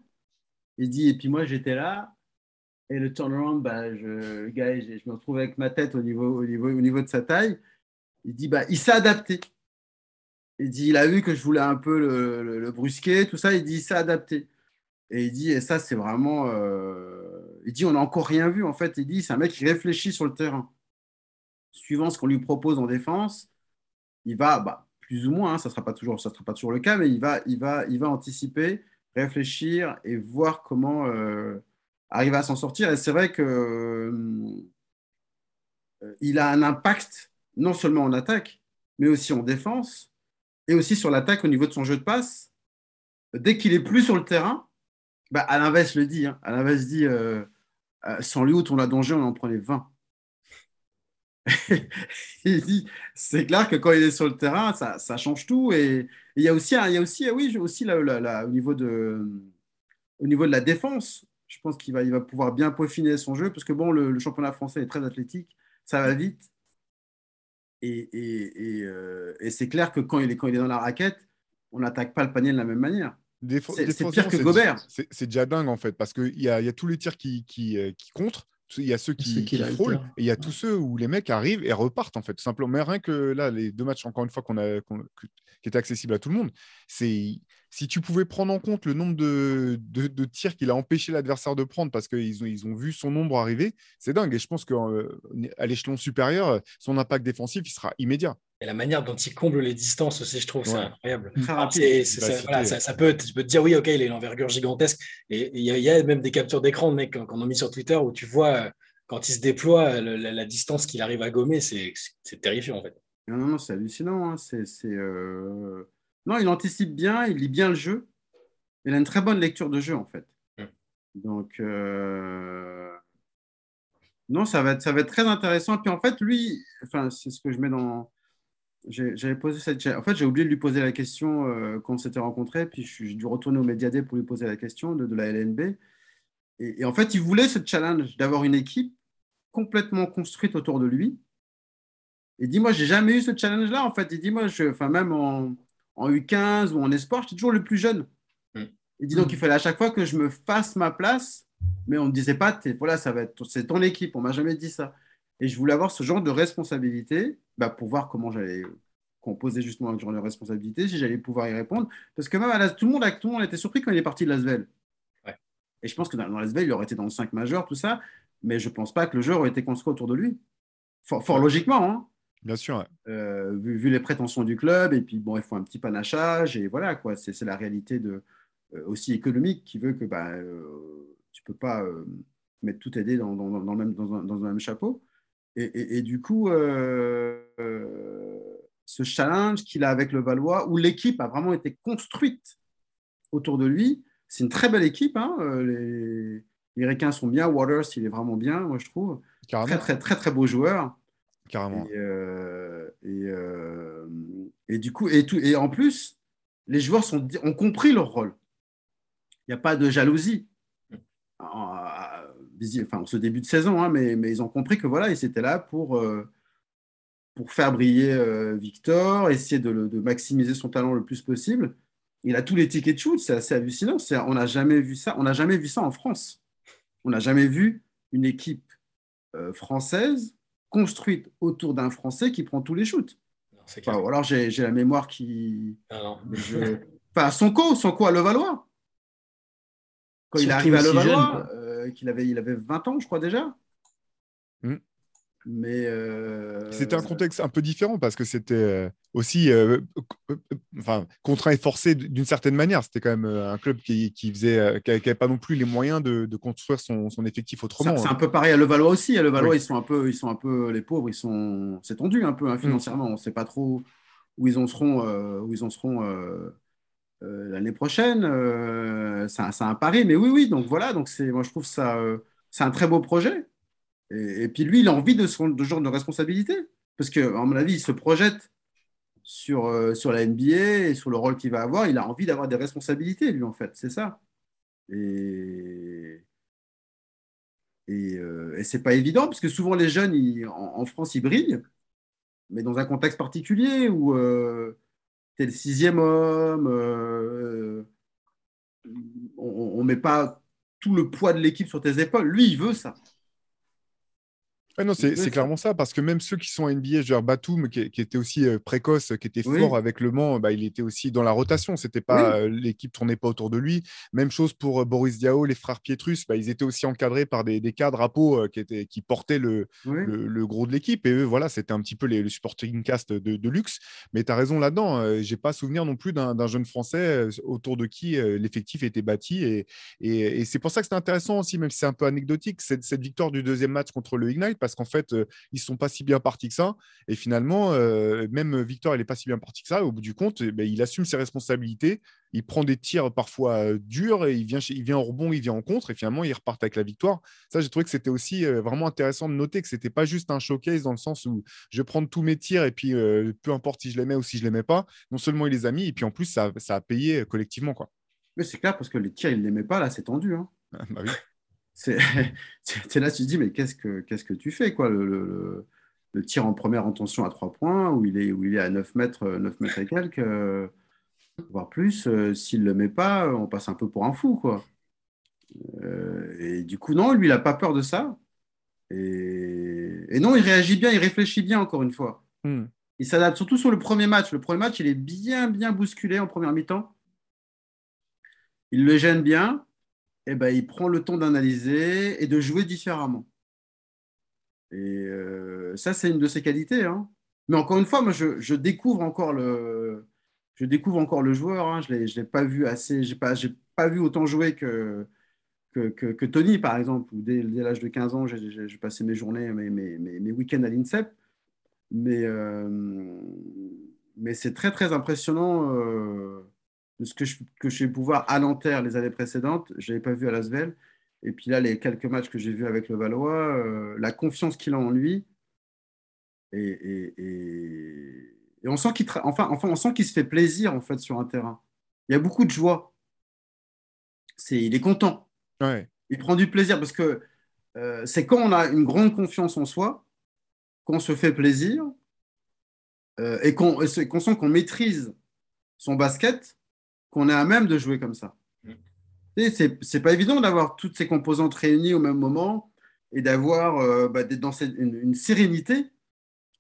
Il dit, et puis moi j'étais là, et le turnaround, bah, je, le je, me retrouve avec ma tête au niveau, au niveau, au niveau de sa taille. Il dit, bah, il s'est adapté. Il dit, il a vu que je voulais un peu le brusquer, tout ça. Il dit, il s'est adapté. Et il dit, et ça, c'est vraiment. euh, Il dit, on n'a encore rien vu, en fait. Il dit, c'est un mec qui réfléchit sur le terrain. Suivant ce qu'on lui propose en défense, il va, bah, plus ou moins, hein, ça ne sera, pas toujours- le cas, mais il va, anticiper, réfléchir et voir comment euh, arriver à s'en sortir. Et c'est vrai que euh, a un impact non seulement en attaque, mais aussi en défense, et aussi sur l'attaque au niveau de son jeu de passe. Dès qu'il est plus sur le terrain, bah, Alain Vest le dit, hein, Alain dit, euh, sans lui, au tournoi d'Angers, on en prenait 20. Il dit, c'est clair que quand il est sur le terrain, ça, ça change tout. Et et il y a aussi, il y a aussi, oui, j'ai aussi au, niveau de, au niveau de la défense, je pense qu'il va, il va pouvoir bien peaufiner son jeu parce que bon, le, le championnat français est très athlétique, ça va vite. Et, et- et, euh, et c'est clair que quand il est, quand il est dans la raquette, on n'attaque pas le panier de la même manière. C'est- pire que Gobert. C'est déjà dingue en fait, parce qu'il y a, y a tous les tirs qui, qui, euh, qui. Il y a ceux qui, Ceux qui frôlent et il y a tous ceux où les mecs arrivent et repartent en fait, tout simplement. Mais rien que là, les deux matchs, encore une fois, qu'on a, que- qui accessibles à tout le monde, c'est si tu pouvais prendre en compte le nombre de, de, tirs qu'il a empêché l'adversaire de prendre parce qu'ils ont, ils ont vu son nombre arriver, c'est dingue. Et je pense qu'à euh, l'échelon supérieur, son impact défensif, il sera immédiat. Et la manière dont il comble les distances aussi, je trouve, c'est incroyable. Très rapide. ça, peut, tu peux te dire, oui, ok, il a une envergure gigantesque. Et il y, a même des captures d'écran de mecs qu'on a mis sur Twitter où tu vois, euh, quand il se déploie, la, distance qu'il arrive à gommer, c'est terrifiant en fait. Non, non, c'est hallucinant. Hein. C'est, euh, Non, il anticipe bien, il lit bien le jeu. Il a une très bonne lecture de jeu, en fait. Mm. Donc, euh, non, ça va, être, ça va être très intéressant. Puis en fait, lui, enfin, c'est ce que je mets dans. J'avais posé cette. En fait, j'ai oublié de lui poser la question euh, quand on s'était rencontrés. Puis j'ai dû retourner au Médiadé pour lui poser la question de, la LNB. Et, et, en fait, il voulait ce challenge d'avoir une équipe complètement construite autour de lui il dit, moi, j'ai jamais eu ce challenge-là, en fait. Il dit, moi, je, enfin, même en, en U15 ou en espoir, j'étais toujours le plus jeune. Mm. Il dit, donc, il fallait à chaque fois que je me fasse ma place, mais on ne me disait pas, voilà, ça va être, c'est ton équipe, on m'a jamais dit ça. Et je voulais avoir ce genre de responsabilité bah, pour voir comment j'allais composer justement un genre de responsabilité, si j'allais pouvoir y répondre. Parce que même à tout, le monde, tout le monde était surpris quand il est parti de Lasvel. Ouais. Et je pense que dans, dans Lasvel, il aurait été dans le 5 majeur, tout ça, mais je ne pense pas que le jeu aurait été construit autour de lui. Fort, fort logiquement. Hein. Bien sûr. Euh, vu, les prétentions du club, et puis bon, il faut un petit panachage, et voilà, quoi. C'est la réalité de, euh, aussi économique qui veut que bah, euh, tu ne peux pas mettre tout aider dans, dans, dans, le même, dans, un, dans un même chapeau. Et, et, du coup, ce challenge qu'il a avec le Valois, où l'équipe a vraiment été construite autour de lui, c'est une très belle équipe. Hein, les, les Ricains sont bien, Waters, il est vraiment bien, moi je trouve. Très, très, très, très beau joueur. Carrément. Et, euh, euh, et, du coup, et, tout, et en plus, les joueurs sont, ont compris leur rôle. Il n'y a pas de jalousie. Enfin, en ce début de saison, hein, mais, mais, ils ont compris que voilà, ils étaient là pour, euh, pour faire briller Victor, essayer de, de, maximiser son talent le plus possible. Il a tous les tickets de shoot, c'est assez hallucinant. On n'a jamais vu ça. On n'a jamais vu ça en France. On n'a jamais vu une équipe française construite autour d'un Français qui prend tous les shoots. Enfin, ou alors j'ai la mémoire qui. Ah je... Enfin, Sonko, Sonko à Levallois. Quand il arrive à Levallois, euh, qu'il avait, il avait 20 ans, je crois déjà. Hmm. Mais euh, c'était un contexte un peu différent parce que c'était euh, aussi euh, enfin, contraint et forcé d'une certaine manière. C'était quand même un club qui, qui faisait, qui n'avait pas non plus les moyens de, de construire son, son, effectif autrement. C'est un peu pareil à Levallois aussi. À Levallois, ils sont un peu, ils sont un peu les pauvres. Ils sont, c'est tendu un peu hein, financièrement. On ne sait pas trop où ils en seront, où ils en seront l'année prochaine. c'est un, un, pari, mais oui, oui. Donc voilà. Donc c'est, moi je trouve ça, c'est un très beau projet. Et, puis lui, il a envie de ce genre de responsabilité. Parce qu'à mon avis, il se projette sur, euh, sur la NBA et sur le rôle qu'il va avoir. Il a envie d'avoir des responsabilités, lui, en fait. C'est ça. Et, et, euh, c'est pas évident, parce que souvent les jeunes, en, France, ils brillent, mais dans un contexte particulier où euh, tu es le sixième homme, euh, on ne met pas tout le poids de l'équipe sur tes épaules. Lui, il veut ça non, c'est clairement ça, parce que même ceux qui sont NBA, genre Batum, qui, qui, était aussi euh, précoce, qui était fort avec Le Mans, bah, il était aussi dans la rotation. C'était pas euh, l'équipe tournait pas autour de lui. Même chose pour euh, Boris Diaw, les frères Pietrus, bah, ils étaient aussi encadrés par des, cadres à peau qui, étaient, qui portaient le, le, gros de l'équipe. Et eux, voilà, c'était un petit peu les, le supporting cast de, luxe. Mais tu as raison là-dedans. J'ai pas souvenir non plus d'un jeune Français autour de qui l'effectif était bâti. Et, et, c'est pour ça que c'est intéressant aussi, même si c'est un peu anecdotique, cette, cette victoire du deuxième match contre le Ignite parce qu'en fait, euh, ils ne sont pas si bien partis que ça. Et finalement, euh, même Victor, il n'est pas si bien parti que ça. Au bout du compte, eh ben, il assume ses responsabilités. Il prend des tirs parfois euh, durs et il vient, il vient en rebond, il vient en contre. Et finalement, il repart avec la victoire. Ça, j'ai trouvé que c'était aussi vraiment intéressant de noter que ce n'était pas juste un showcase dans le sens où je vais prendre tous mes tirs et puis peu importe si je les mets ou si je les mets pas. Non seulement il les a mis, et puis en plus, ça, a payé collectivement. Quoi. Mais c'est clair parce que les tirs, il ne les met pas. Là, c'est tendu. Hein. bah oui. c'est là tu te dis mais qu'est-ce que qu'est-ce que tu fais quoi le, le, tir en première intention à 3 points où il est où il est à 9 mètres 9 mètres et quelques euh, voire plus euh, s'il le met pas on passe un peu pour un fou quoi. Euh, et du coup non lui il a pas peur de ça. Et, et, non il réagit bien il réfléchit bien encore une fois. Hmm. il s'adapte surtout sur le premier match. Le premier match il est bien bien bousculé en première mi-temps. Il le gêne bien, et ben, il prend le temps d'analyser et de jouer différemment. Et euh, ça, c'est une de ses qualités. Hein. Mais encore une fois, je, découvre encore le, joueur. Hein. Je ne l'ai pas vu assez, je n'ai pas, vu autant jouer que, Tony, par exemple, où dès, l'âge de 15 ans, j'ai passé mes journées, mes week-ends à l'INSEP. Mais, euh, mais c'est très, très impressionnant euh, de ce que je, que je vais pouvoir à Nanterre les années précédentes. Je n'avais pas vu à Lasvel. Et puis là, les quelques matchs que j'ai vus avec le Valois, euh, la confiance qu'il a en lui. Et, et, on sent qu'il enfin, enfin, on sent qu'il se fait plaisir en fait sur un terrain. Il y a beaucoup de joie. C'est, il est content. Ouais. Il prend du plaisir parce que euh, c'est quand on a une grande confiance en soi qu'on se fait plaisir euh, et qu'on, qu'on sent qu'on maîtrise son basket, qu'on est à même de jouer comme ça. C'est, c'est pas évident d'avoir toutes ces composantes réunies au même moment et d'avoir euh, bah, dans une, sérénité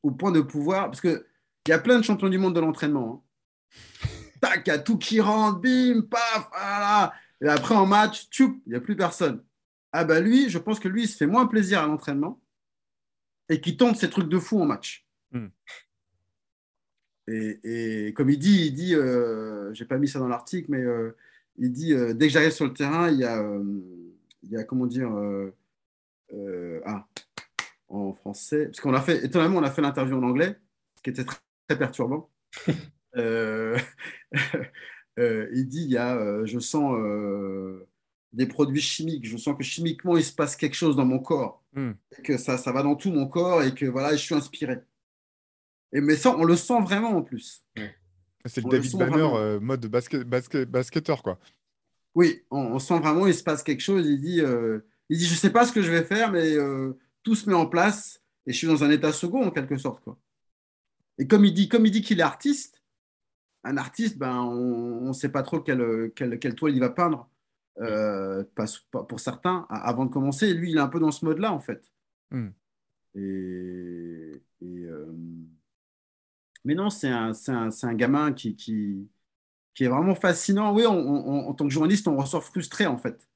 au point de pouvoir. Parce qu'il y a plein de champions du monde de l'entraînement. Hein. Tac, il y a tout qui rentre, bim, paf, voilà. Et après en match, tchoup, il n'y a plus personne. Ah bah lui, je pense que lui, il se fait moins plaisir à l'entraînement et qui tombe ces trucs de fou en match. Hmm. Et, comme il dit, il dit, euh, j'ai pas mis ça dans l'article, mais euh, il dit euh, dès que j'arrive sur le terrain, il y a, euh, il y a comment dire, ah, en français, parce qu'on a fait, étonnamment, on a fait l'interview en anglais, ce qui était très, perturbant. il dit, il y a, je sens des produits chimiques. Je sens que chimiquement, il se passe quelque chose dans mon corps. Hmm. Et que ça, ça va dans tout mon corps et que voilà, je suis inspiré. Et, mais ça, on le sent vraiment en plus. C'est le David Banner euh, mode basket, basket, basketteur, quoi. Oui, on, sent vraiment il se passe quelque chose. Il dit, euh, il dit je ne sais pas ce que je vais faire, mais euh, tout se met en place et je suis dans un état second, en quelque sorte. Quoi. Et comme il dit comme il dit qu'il est artiste, un artiste, ben, on ne sait pas trop quelle, quelle, quelle, toile il va peindre. Euh, pour certains, avant de commencer. lui, il est un peu dans ce mode-là, en fait. Hmm. Et, euh, mais non, c'est un, un, un, gamin qui, qui, qui, est vraiment fascinant. Oui, en tant que journaliste, on ressort frustré, en fait.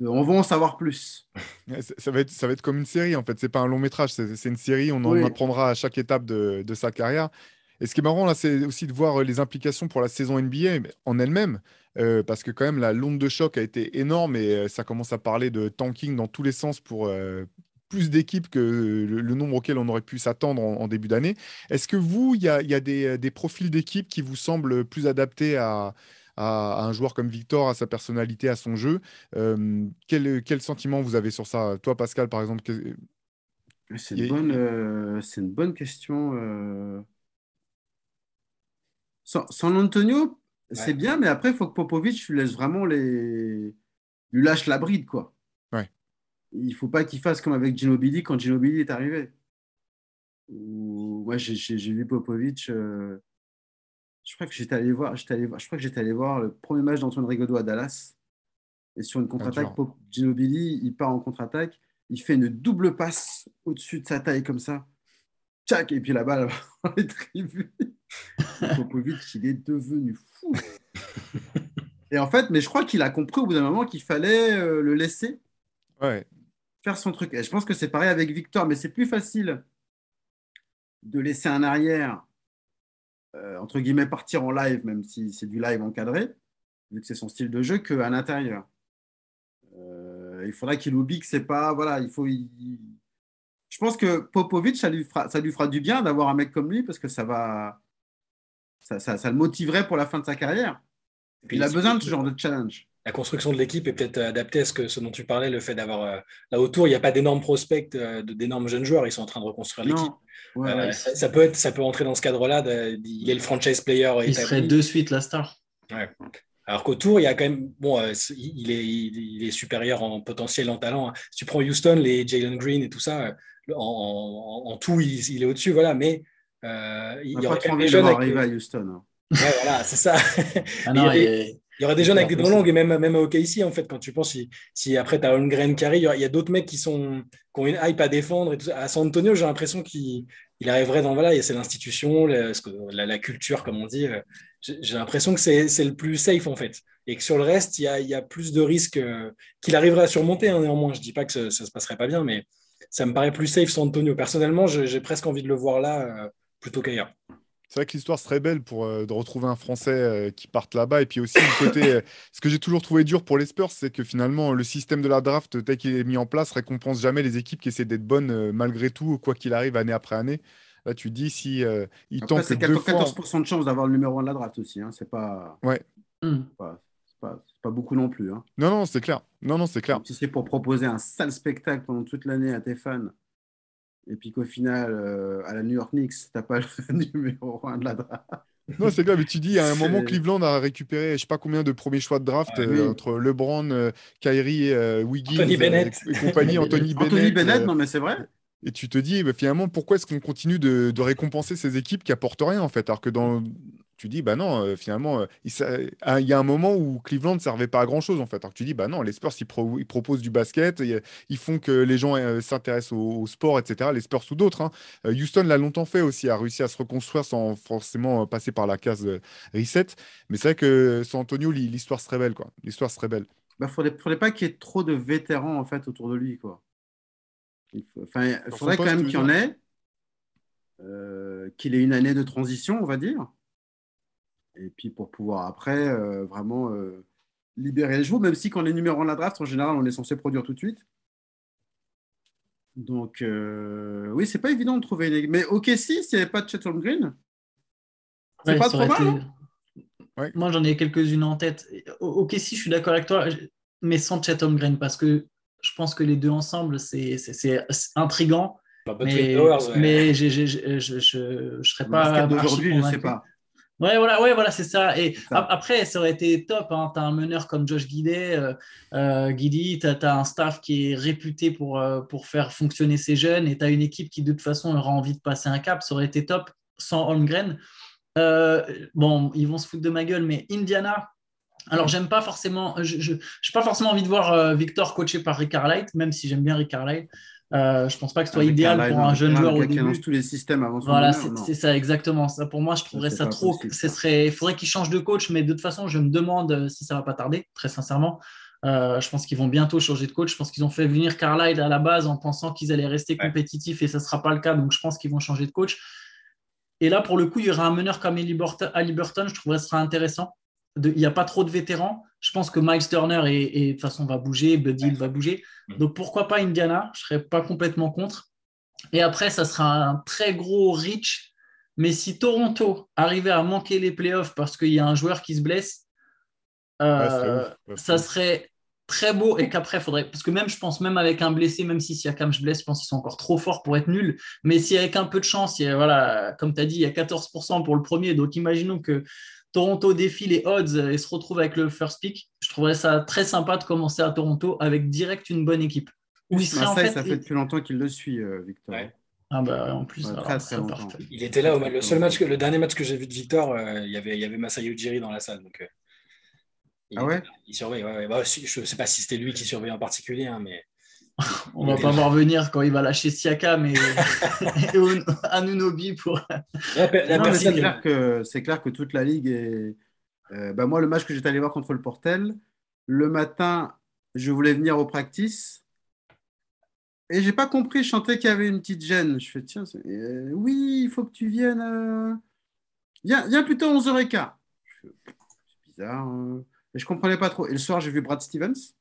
on va en savoir plus. Ça va, être, ça va être comme une série, en fait. C'est pas un long métrage, c'est une série. On en apprendra à chaque étape de, de sa carrière. Et ce qui est marrant, là, c'est aussi de voir les implications pour la saison NBA en elle-même. Euh, parce que quand même la l'onde de choc a été énorme et euh, ça commence à parler de tanking dans tous les sens pour euh, plus d'équipes que le, nombre auquel on aurait pu s'attendre en, début d'année. Est-ce que vous, il y a, y a, des, des profils d'équipes qui vous semblent plus adaptés à, à, un joueur comme Victor, à sa personnalité, à son jeu? Quel, quel, sentiment vous avez sur ça? Toi, Pascal, par exemple C'est une, bonne, une bonne question. San Antonio, c'est bien, mais après, il faut que Popovic lui laisse vraiment les. lui lâche la bride, quoi. Ouais. Il ne faut pas qu'il fasse comme avec Ginobili quand Ginobili est arrivé. Moi, j'ai vu Popovic. Euh, je crois que j'étais allé voir, allé voir, je crois que j'étais allé voir le premier match d'Antoine Rigaudot à Dallas. Et sur une contre-attaque, Ginobili, il part en contre-attaque, il fait une double passe au-dessus de sa taille comme ça. Tchac, et puis la balle dans les tribunes. Popovic, il est devenu fou. Et en fait, mais je crois qu'il a compris au bout d'un moment qu'il fallait euh, le laisser faire son truc. Et je pense que c'est pareil avec Victor, mais c'est plus facile de laisser un arrière, euh, entre guillemets, partir en live, même si c'est du live encadré, vu que c'est son style de jeu, qu'à l'intérieur. Euh, il faudra qu'il oublie que c'est pas. Voilà, il faut. Je pense que Popovic, ça lui fera, ça lui fera du bien d'avoir un mec comme lui parce que ça va ça, le motiverait pour la fin de sa carrière. il a besoin de ce genre de challenge. La construction de l'équipe est peut-être adaptée à ce, que, ce dont tu parlais, le fait d'avoir euh, là autour, il n'y a pas d'énormes prospects, euh, d'énormes jeunes joueurs, ils sont en train de reconstruire l'équipe. Euh, ça, peut être, ça peut entrer dans ce cadre-là. Il est le franchise player. Il serait de suite la star. Alors qu'autour, il y a quand même, bon, il, est, il, est, supérieur en potentiel, en talent. Hein. Si tu prends Houston, les Jalen Green et tout ça, en, tout, il, il est au-dessus, voilà. Mais euh, il y aurait des jeunes avec... à Houston. Hein. voilà, c'est ça. Ah il, y aurait des jeunes avec des dents longues et même, même OK ici, en fait, quand tu penses, si, si après tu as Holmgren qui arrive, il y a, d'autres mecs qui, sont, qui ont une hype à défendre. Et tout À San Antonio, j'ai l'impression qu'il il arriverait dans, voilà, c'est l'institution, la, la, culture, comme on dit. Euh, j'ai l'impression que c'est le plus safe, en fait. et que sur le reste, il y a, il y a plus de risques euh, qu'il arriverait à surmonter. hein, néanmoins, je dis pas que ça, ça se passerait pas bien, mais ça me paraît plus safe sans Antonio. Personnellement, j'ai presque envie de le voir là euh, plutôt qu'ailleurs. C'est vrai que l'histoire serait belle pour euh, de retrouver un Français euh, qui parte là-bas. Et puis aussi, le côté, euh, ce que j'ai toujours trouvé dur pour les Spurs, c'est que finalement, le système de la draft tel qu'il est mis en place récompense jamais les équipes qui essaient d'être bonnes malgré tout, quoi qu'il arrive, année après année. Là, tu dis, si il tente c'est deux fois. 14% de chance d'avoir le numéro 1 de la draft aussi. Hein. C'est pas, Hmm. pas, beaucoup non plus. Hein. Non, non, c'est clair. Non, non, c'est clair. Donc, si c'est pour proposer un sale spectacle pendant toute l'année à tes fans, et puis qu'au final, euh, à la New York Knicks, t'as pas le numéro 1 de la draft. Non, c'est clair, mais tu dis, à un moment, Cleveland a récupéré, je sais pas combien de premiers choix de draft Ah, euh, entre LeBron, euh, Kyrie, euh, Wiggins Anthony Bennett. et, et compagnie, Anthony Bennett. Anthony Bennett, euh, non mais c'est vrai. Et tu te dis, bah, finalement, pourquoi est-ce qu'on continue de, de récompenser ces équipes qui apportent rien, en fait Alors que dans. Tu dis, bah non, euh, finalement, euh, il, y a un moment où Cleveland ne servait pas à grand-chose, en fait. Alors que tu dis, bah non, les Spurs, ils, pro- ils proposent du basket, ils, ils font que les gens euh, s'intéressent au, au sport, etc. Les Spurs ou d'autres. hein. Houston l'a longtemps fait aussi, a réussi à se reconstruire sans forcément passer par la case reset. Mais c'est vrai que sans Antonio, l'histoire serait belle, quoi. L'histoire serait belle. Bah, faudrait, faudrait pas qu'il y ait trop de vétérans en fait autour de lui, quoi. Il faut- enfin, faudrait quand poste, même qu'il y en ait, euh, qu'il ait une année de transition, on va dire, et puis pour pouvoir après euh, vraiment euh, libérer les chevaux, même si quand les numéros en la draft, en général, on est censé produire tout de suite. Donc euh, oui, c'est pas évident de trouver une... Mais ok, si, s'il n'y avait pas de Chet Holmgren, c'est Ouais, pas trop mal. été- hein? Ouais. Moi, j'en ai quelques-unes en tête. Ok, si je suis d'accord avec toi, mais sans Chet Holmgren, parce que je pense que les deux ensemble, c'est c'est- c'est intrigant. Bah, Mais, ouais. mais j'ai- j'ai- j'ai- je ne serais pas. d'aujourd'hui, je sais convaincu. pas. Ouais, voilà, ouais, voilà, c'est ça. Et ça. après, ça aurait été top. Hein. Tu as un meneur comme Josh Guidet, euh, euh, Guidi, tu as, un staff qui est réputé pour, euh, pour faire fonctionner ces jeunes et tu as une équipe qui, de toute façon, aura envie de passer un cap. Ça aurait été top sans Holmgren. Euh, bon, ils vont se foutre de ma gueule, mais Indiana. Alors, j'aime pas forcément, je n'ai pas forcément envie de voir Victor coaché par Rick Carlisle, même si j'aime bien Rick Carlisle. Euh, je pense pas que ce soit Avec idéal pour un jeune joueur au début. tous les systèmes avant son Voilà, c'est ça exactement. Ça, pour moi, je trouverais ça trop. possible, Ce serait, il faudrait qu'ils changent de coach, mais de toute façon, je me demande euh, si ça va pas tarder, très sincèrement. Euh, je pense qu'ils vont bientôt changer de coach. Je pense qu'ils ont fait venir Carlisle à la base en pensant qu'ils allaient rester Ouais. compétitifs et ça ne sera pas le cas. Donc, je pense qu'ils vont changer de coach. Et là, pour le coup, il y aura un meneur comme Ali Burton, je trouverais que ce sera intéressant. Il n'y a pas trop de vétérans. Je pense que Miles Turner et, de toute façon va bouger, Buddy Ouais. va bouger. Mhm. Donc pourquoi pas Indiana? Je ne serais pas complètement contre. Et après, ça sera un très gros reach. Mais si Toronto arrivait à manquer les playoffs parce qu'il y a un joueur qui se blesse, euh, Ouais, ça serait très beau et qu'après, faudrait. Parce que même, je pense, même avec un blessé, même si Siakam se blesse, je pense qu'ils sont encore trop forts pour être nuls. Mais si avec un peu de chance, il y a, voilà, comme tu as dit, il y a 14% pour le premier. Donc imaginons que Toronto défie les odds et se retrouve avec le first pick. Je trouverais ça très sympa de commencer à Toronto avec direct une bonne équipe. Où il serait en Marseille, fait. ça fait depuis longtemps qu'il le suit, euh, Victor. Ouais. Ah bah en plus, Ouais, alors, très, parfait. Il était là, au- le seul match, que- le dernier match que j'ai vu de Victor, euh, il y avait, il y avait Masai Ujiri dans la salle. Donc, euh, il, Ah ouais? Il surveille, ouais, ouais. Bah, je ne sais pas si c'était lui qui surveillait en particulier, hein, mais On va pas voir venir quand il va lâcher Siakam et, et Un- Anunobi pour. mais c'est clair que c'est clair que toute la ligue est. euh, bah, moi, le match que j'étais allé voir contre le Portel, le matin, je voulais venir au practice et j'ai pas compris. Je sentais qu'il y avait une petite gêne. Je fais tiens, c'est- euh, oui, il faut que tu viennes. euh, Viens, viens plutôt à 11h15. Je fais, c'est bizarre. hein. Et je comprenais pas trop. Et le soir, j'ai vu Brad Stevens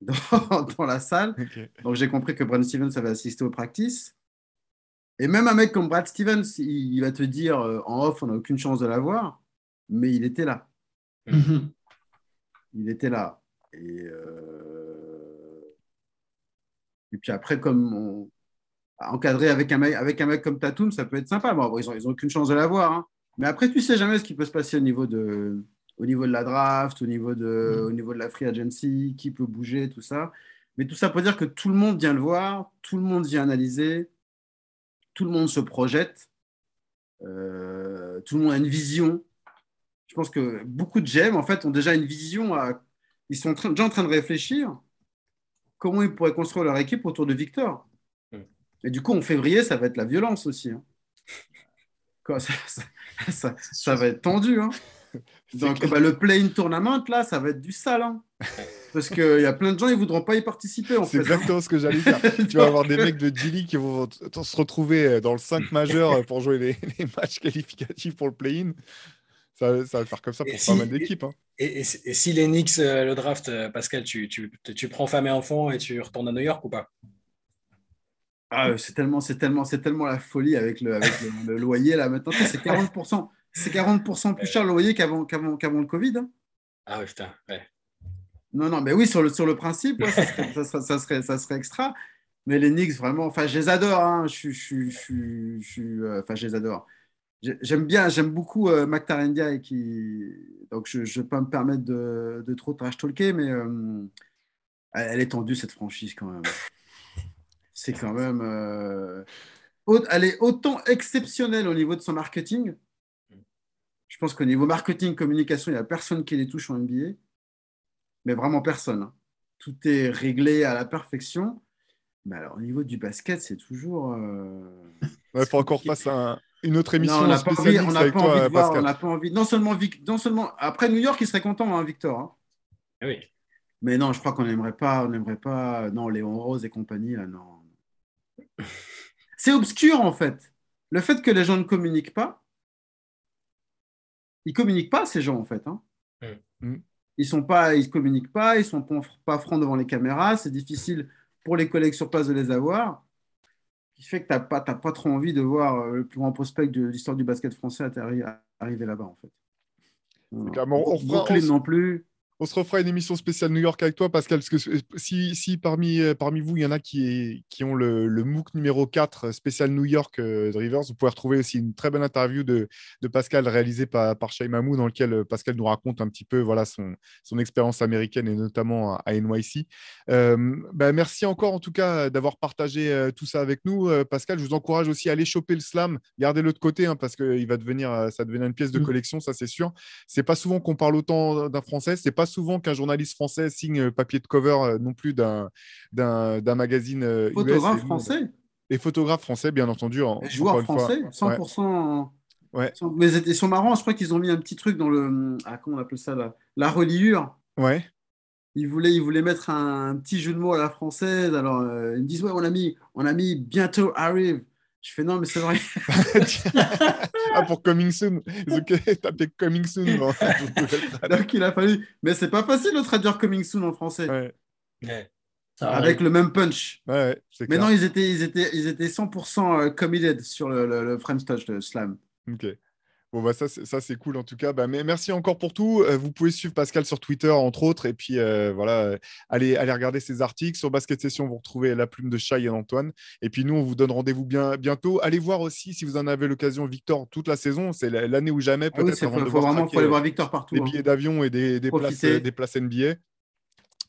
dans, dans la salle. Donc j'ai compris que Brad Stevens avait assisté au practice. Et même un mec comme Brad Stevens, il, il va te dire euh, en off, on n'a aucune chance de l'avoir, mais il était là. Il était là. Et, euh, et puis après, comme on... encadré avec un, mec, avec un mec comme Tatum, ça peut être sympa. Bon, ils n'ont ils ont aucune chance de l'avoir. hein. Mais après, tu sais jamais ce qui peut se passer au niveau de, au niveau de la draft, au niveau de, Mm. au niveau de la free agency, qui peut bouger, tout ça. Mais tout ça pour dire que tout le monde vient le voir, tout le monde vient analyser, tout le monde se projette, euh, tout le monde a une vision. Je pense que beaucoup de GM, en fait, ont déjà une vision. à- Ils sont déjà en train de réfléchir comment ils pourraient construire leur équipe autour de Victor. Mm. Et du coup, en février, ça va être la violence aussi. hein. Quoi, ça, ça- ça- ça va être tendu. hein. Donc bah, le play-in tournament, là, ça va être du sale. Hein. Parce qu'il y a plein de gens, ils ne voudront pas y participer. C'est exactement ce que j'allais dire. tu vas avoir des mecs de G-League qui vont se retrouver dans le 5 majeur pour jouer les, matchs qualificatifs pour le play-in. Ça, va faire comme ça pour pas mal d'équipes. Hein. Et, si les Knicks, euh, le draft, euh, Pascal, tu, tu, tu, prends femme et enfant et tu retournes à New York ou pas? Ah, c'est tellement, c'est tellement, c'est tellement la folie avec le, avec le, loyer là maintenant. C'est 40%, c'est 40% plus cher le loyer qu'avant, le Covid. Hein. Ah oui, putain, ouais. Non, non, mais oui, sur le, sur le principe, ça, serait, ça, serait, ça, serait, extra. Mais les Knicks, vraiment, enfin, je les adore. Hein. Je, je, je, je, euh, enfin, je les adore. J'aime bien, j'aime beaucoup euh, et qui. Donc, je ne vais pas me permettre de, de trop trash talker, mais euh, elle est tendue cette franchise quand même. C'est quand même. Euh, elle est autant exceptionnelle au niveau de son marketing. Je pense qu'au niveau marketing, communication, il n'y a personne qui les touche en NBA. Mais vraiment personne. Hein. Tout est réglé à la perfection. Mais alors, au niveau du basket, c'est toujours. Euh, il faut encore face à une autre émission. on n'a pas, envie, on pas envie de voir, on n'a pas envie. Non seulement, non seulement après New York, il serait content, hein, Victor. Hein. Ah oui. Mais non, je crois qu'on n'aimerait pas, on n'aimerait pas. Non, Léon Rose et compagnie, là, non. C'est obscur en fait. Le fait que les gens ne communiquent pas, ils communiquent pas ces gens en fait. Hein. Mm. Ils sont pas, ils communiquent pas, ils sont pas francs devant les caméras. C'est difficile pour les collègues sur place de les avoir qui fait que tu n'as pas, pas trop envie de voir euh, le plus grand prospect de l'histoire du basket français arriver là-bas, en fait. on, non plus on se refera une émission spéciale New York avec toi, Pascal, parce que si, si parmi, euh, parmi vous, il y en a qui, qui ont le, le, MOOC numéro 4 euh, spécial New York euh, de Rivers, vous pouvez retrouver aussi une très bonne interview de, de Pascal réalisée par, par Shai Mamou, dans lequel Pascal nous raconte un petit peu voilà, son, son expérience américaine et notamment à, NYC. Ben, merci encore en tout cas d'avoir partagé tout ça avec nous. Pascal, je vous encourage aussi à aller choper le slam, gardez-le de côté, hein, parce que il va devenir, ça va devenir une pièce de mmh. collection, ça c'est sûr. C'est pas souvent qu'on parle autant d'un français, c'est pas souvent qu'un journaliste français signe euh, papier de cover euh, non plus d'un magazine. Euh, photographe français Et photographe français, bien entendu. En, joueur français, 100%. Ouais. Mais ils sont marrants, je crois qu'ils ont mis un petit truc dans le. Ah, comment on appelle ça là La reliure. Ouais. Ils voulaient, ils voulaient mettre un, petit jeu de mots à la française. Alors, ils me disent Ouais, on a mis, on a mis bientôt arrive. Je fais non, mais c'est vrai. ah, pour Coming Soon. Ont tapé Coming Soon. Donc, il a fallu. Mais c'est pas facile de traduire Coming Soon en français. Ouais. Avec le même punch. Ouais, mais non, ils étaient, ils étaient, ils étaient 100% euh, committed sur le, le, le French Touch de Slam. Ok. Bon, bah ça, c'est cool en tout cas. Bah, mais merci encore pour tout. Euh, vous pouvez suivre Pascal sur Twitter, entre autres. Et puis, euh, voilà, euh, allez, allez regarder ses articles. Sur Basket Session, vous retrouvez la plume de Chai et Antoine. Et puis, nous, on vous donne rendez-vous bien, bientôt. Allez voir aussi, si vous en avez l'occasion, Victor, toute la saison. C'est l'année ou jamais, ah peut-être. il faut, vraiment aller voir Victor partout. Des hein. billets d'avion et des, des places, des places NBA.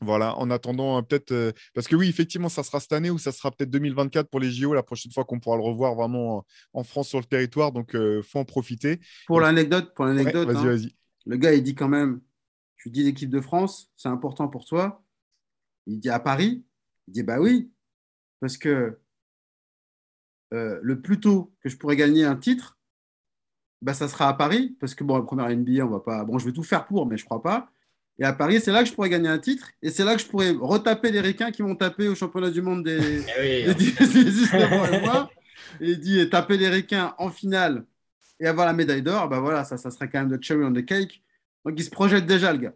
Voilà, en attendant, euh, peut-être. Euh, parce que oui, effectivement, ça sera cette année ou ça sera peut-être 2024 pour les JO, la prochaine fois qu'on pourra le revoir vraiment en, France sur le territoire. Donc, il euh, faut en profiter. Pour l'anecdote, pour l'anecdote vas-y, hein, vas-y. le gars, il dit quand même Tu dis l'équipe de France, c'est important pour toi. Il dit à Paris Il dit Bah oui, parce que le plus tôt que je pourrais gagner un titre, bah, ça sera à Paris. Parce que, bon, la première NBA, on va pas. Bon, je vais tout faire pour, mais je crois pas. Et à Paris, c'est là que je pourrais gagner un titre. Et c'est là que je pourrais retaper les ricains qui m'ont tapé au championnat du monde des, eh hein. et dit taper les ricains en finale et avoir la médaille d'or, bah voilà, ça, ça serait quand même le cherry on the cake. Donc il se projette déjà, le gars.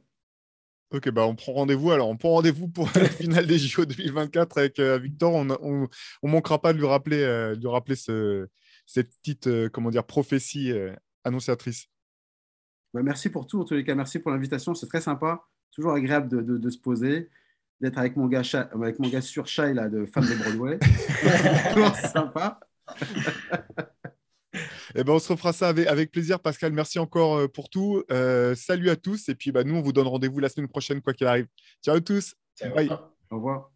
Ok, bah on prend rendez-vous. Alors, on prend rendez-vous pour la finale des JO 2024 avec euh, Victor. On ne manquera pas de lui rappeler, euh, de rappeler ce, cette petite euh, comment dire, prophétie annonciatrice. Bah, merci pour tout. En tous les cas, merci pour l'invitation. C'est très sympa. Toujours agréable de, se poser, d'être avec mon gars, avec mon gars sur Chai là, de femme de Broadway. Toujours sympa. Eh ben, on se refera ça avec, plaisir, Pascal. Merci encore euh, pour tout. Euh, salut à tous. Et puis, bah, nous, on vous donne rendez-vous la semaine prochaine, quoi qu'il arrive. Ciao à tous. Bye. Au revoir.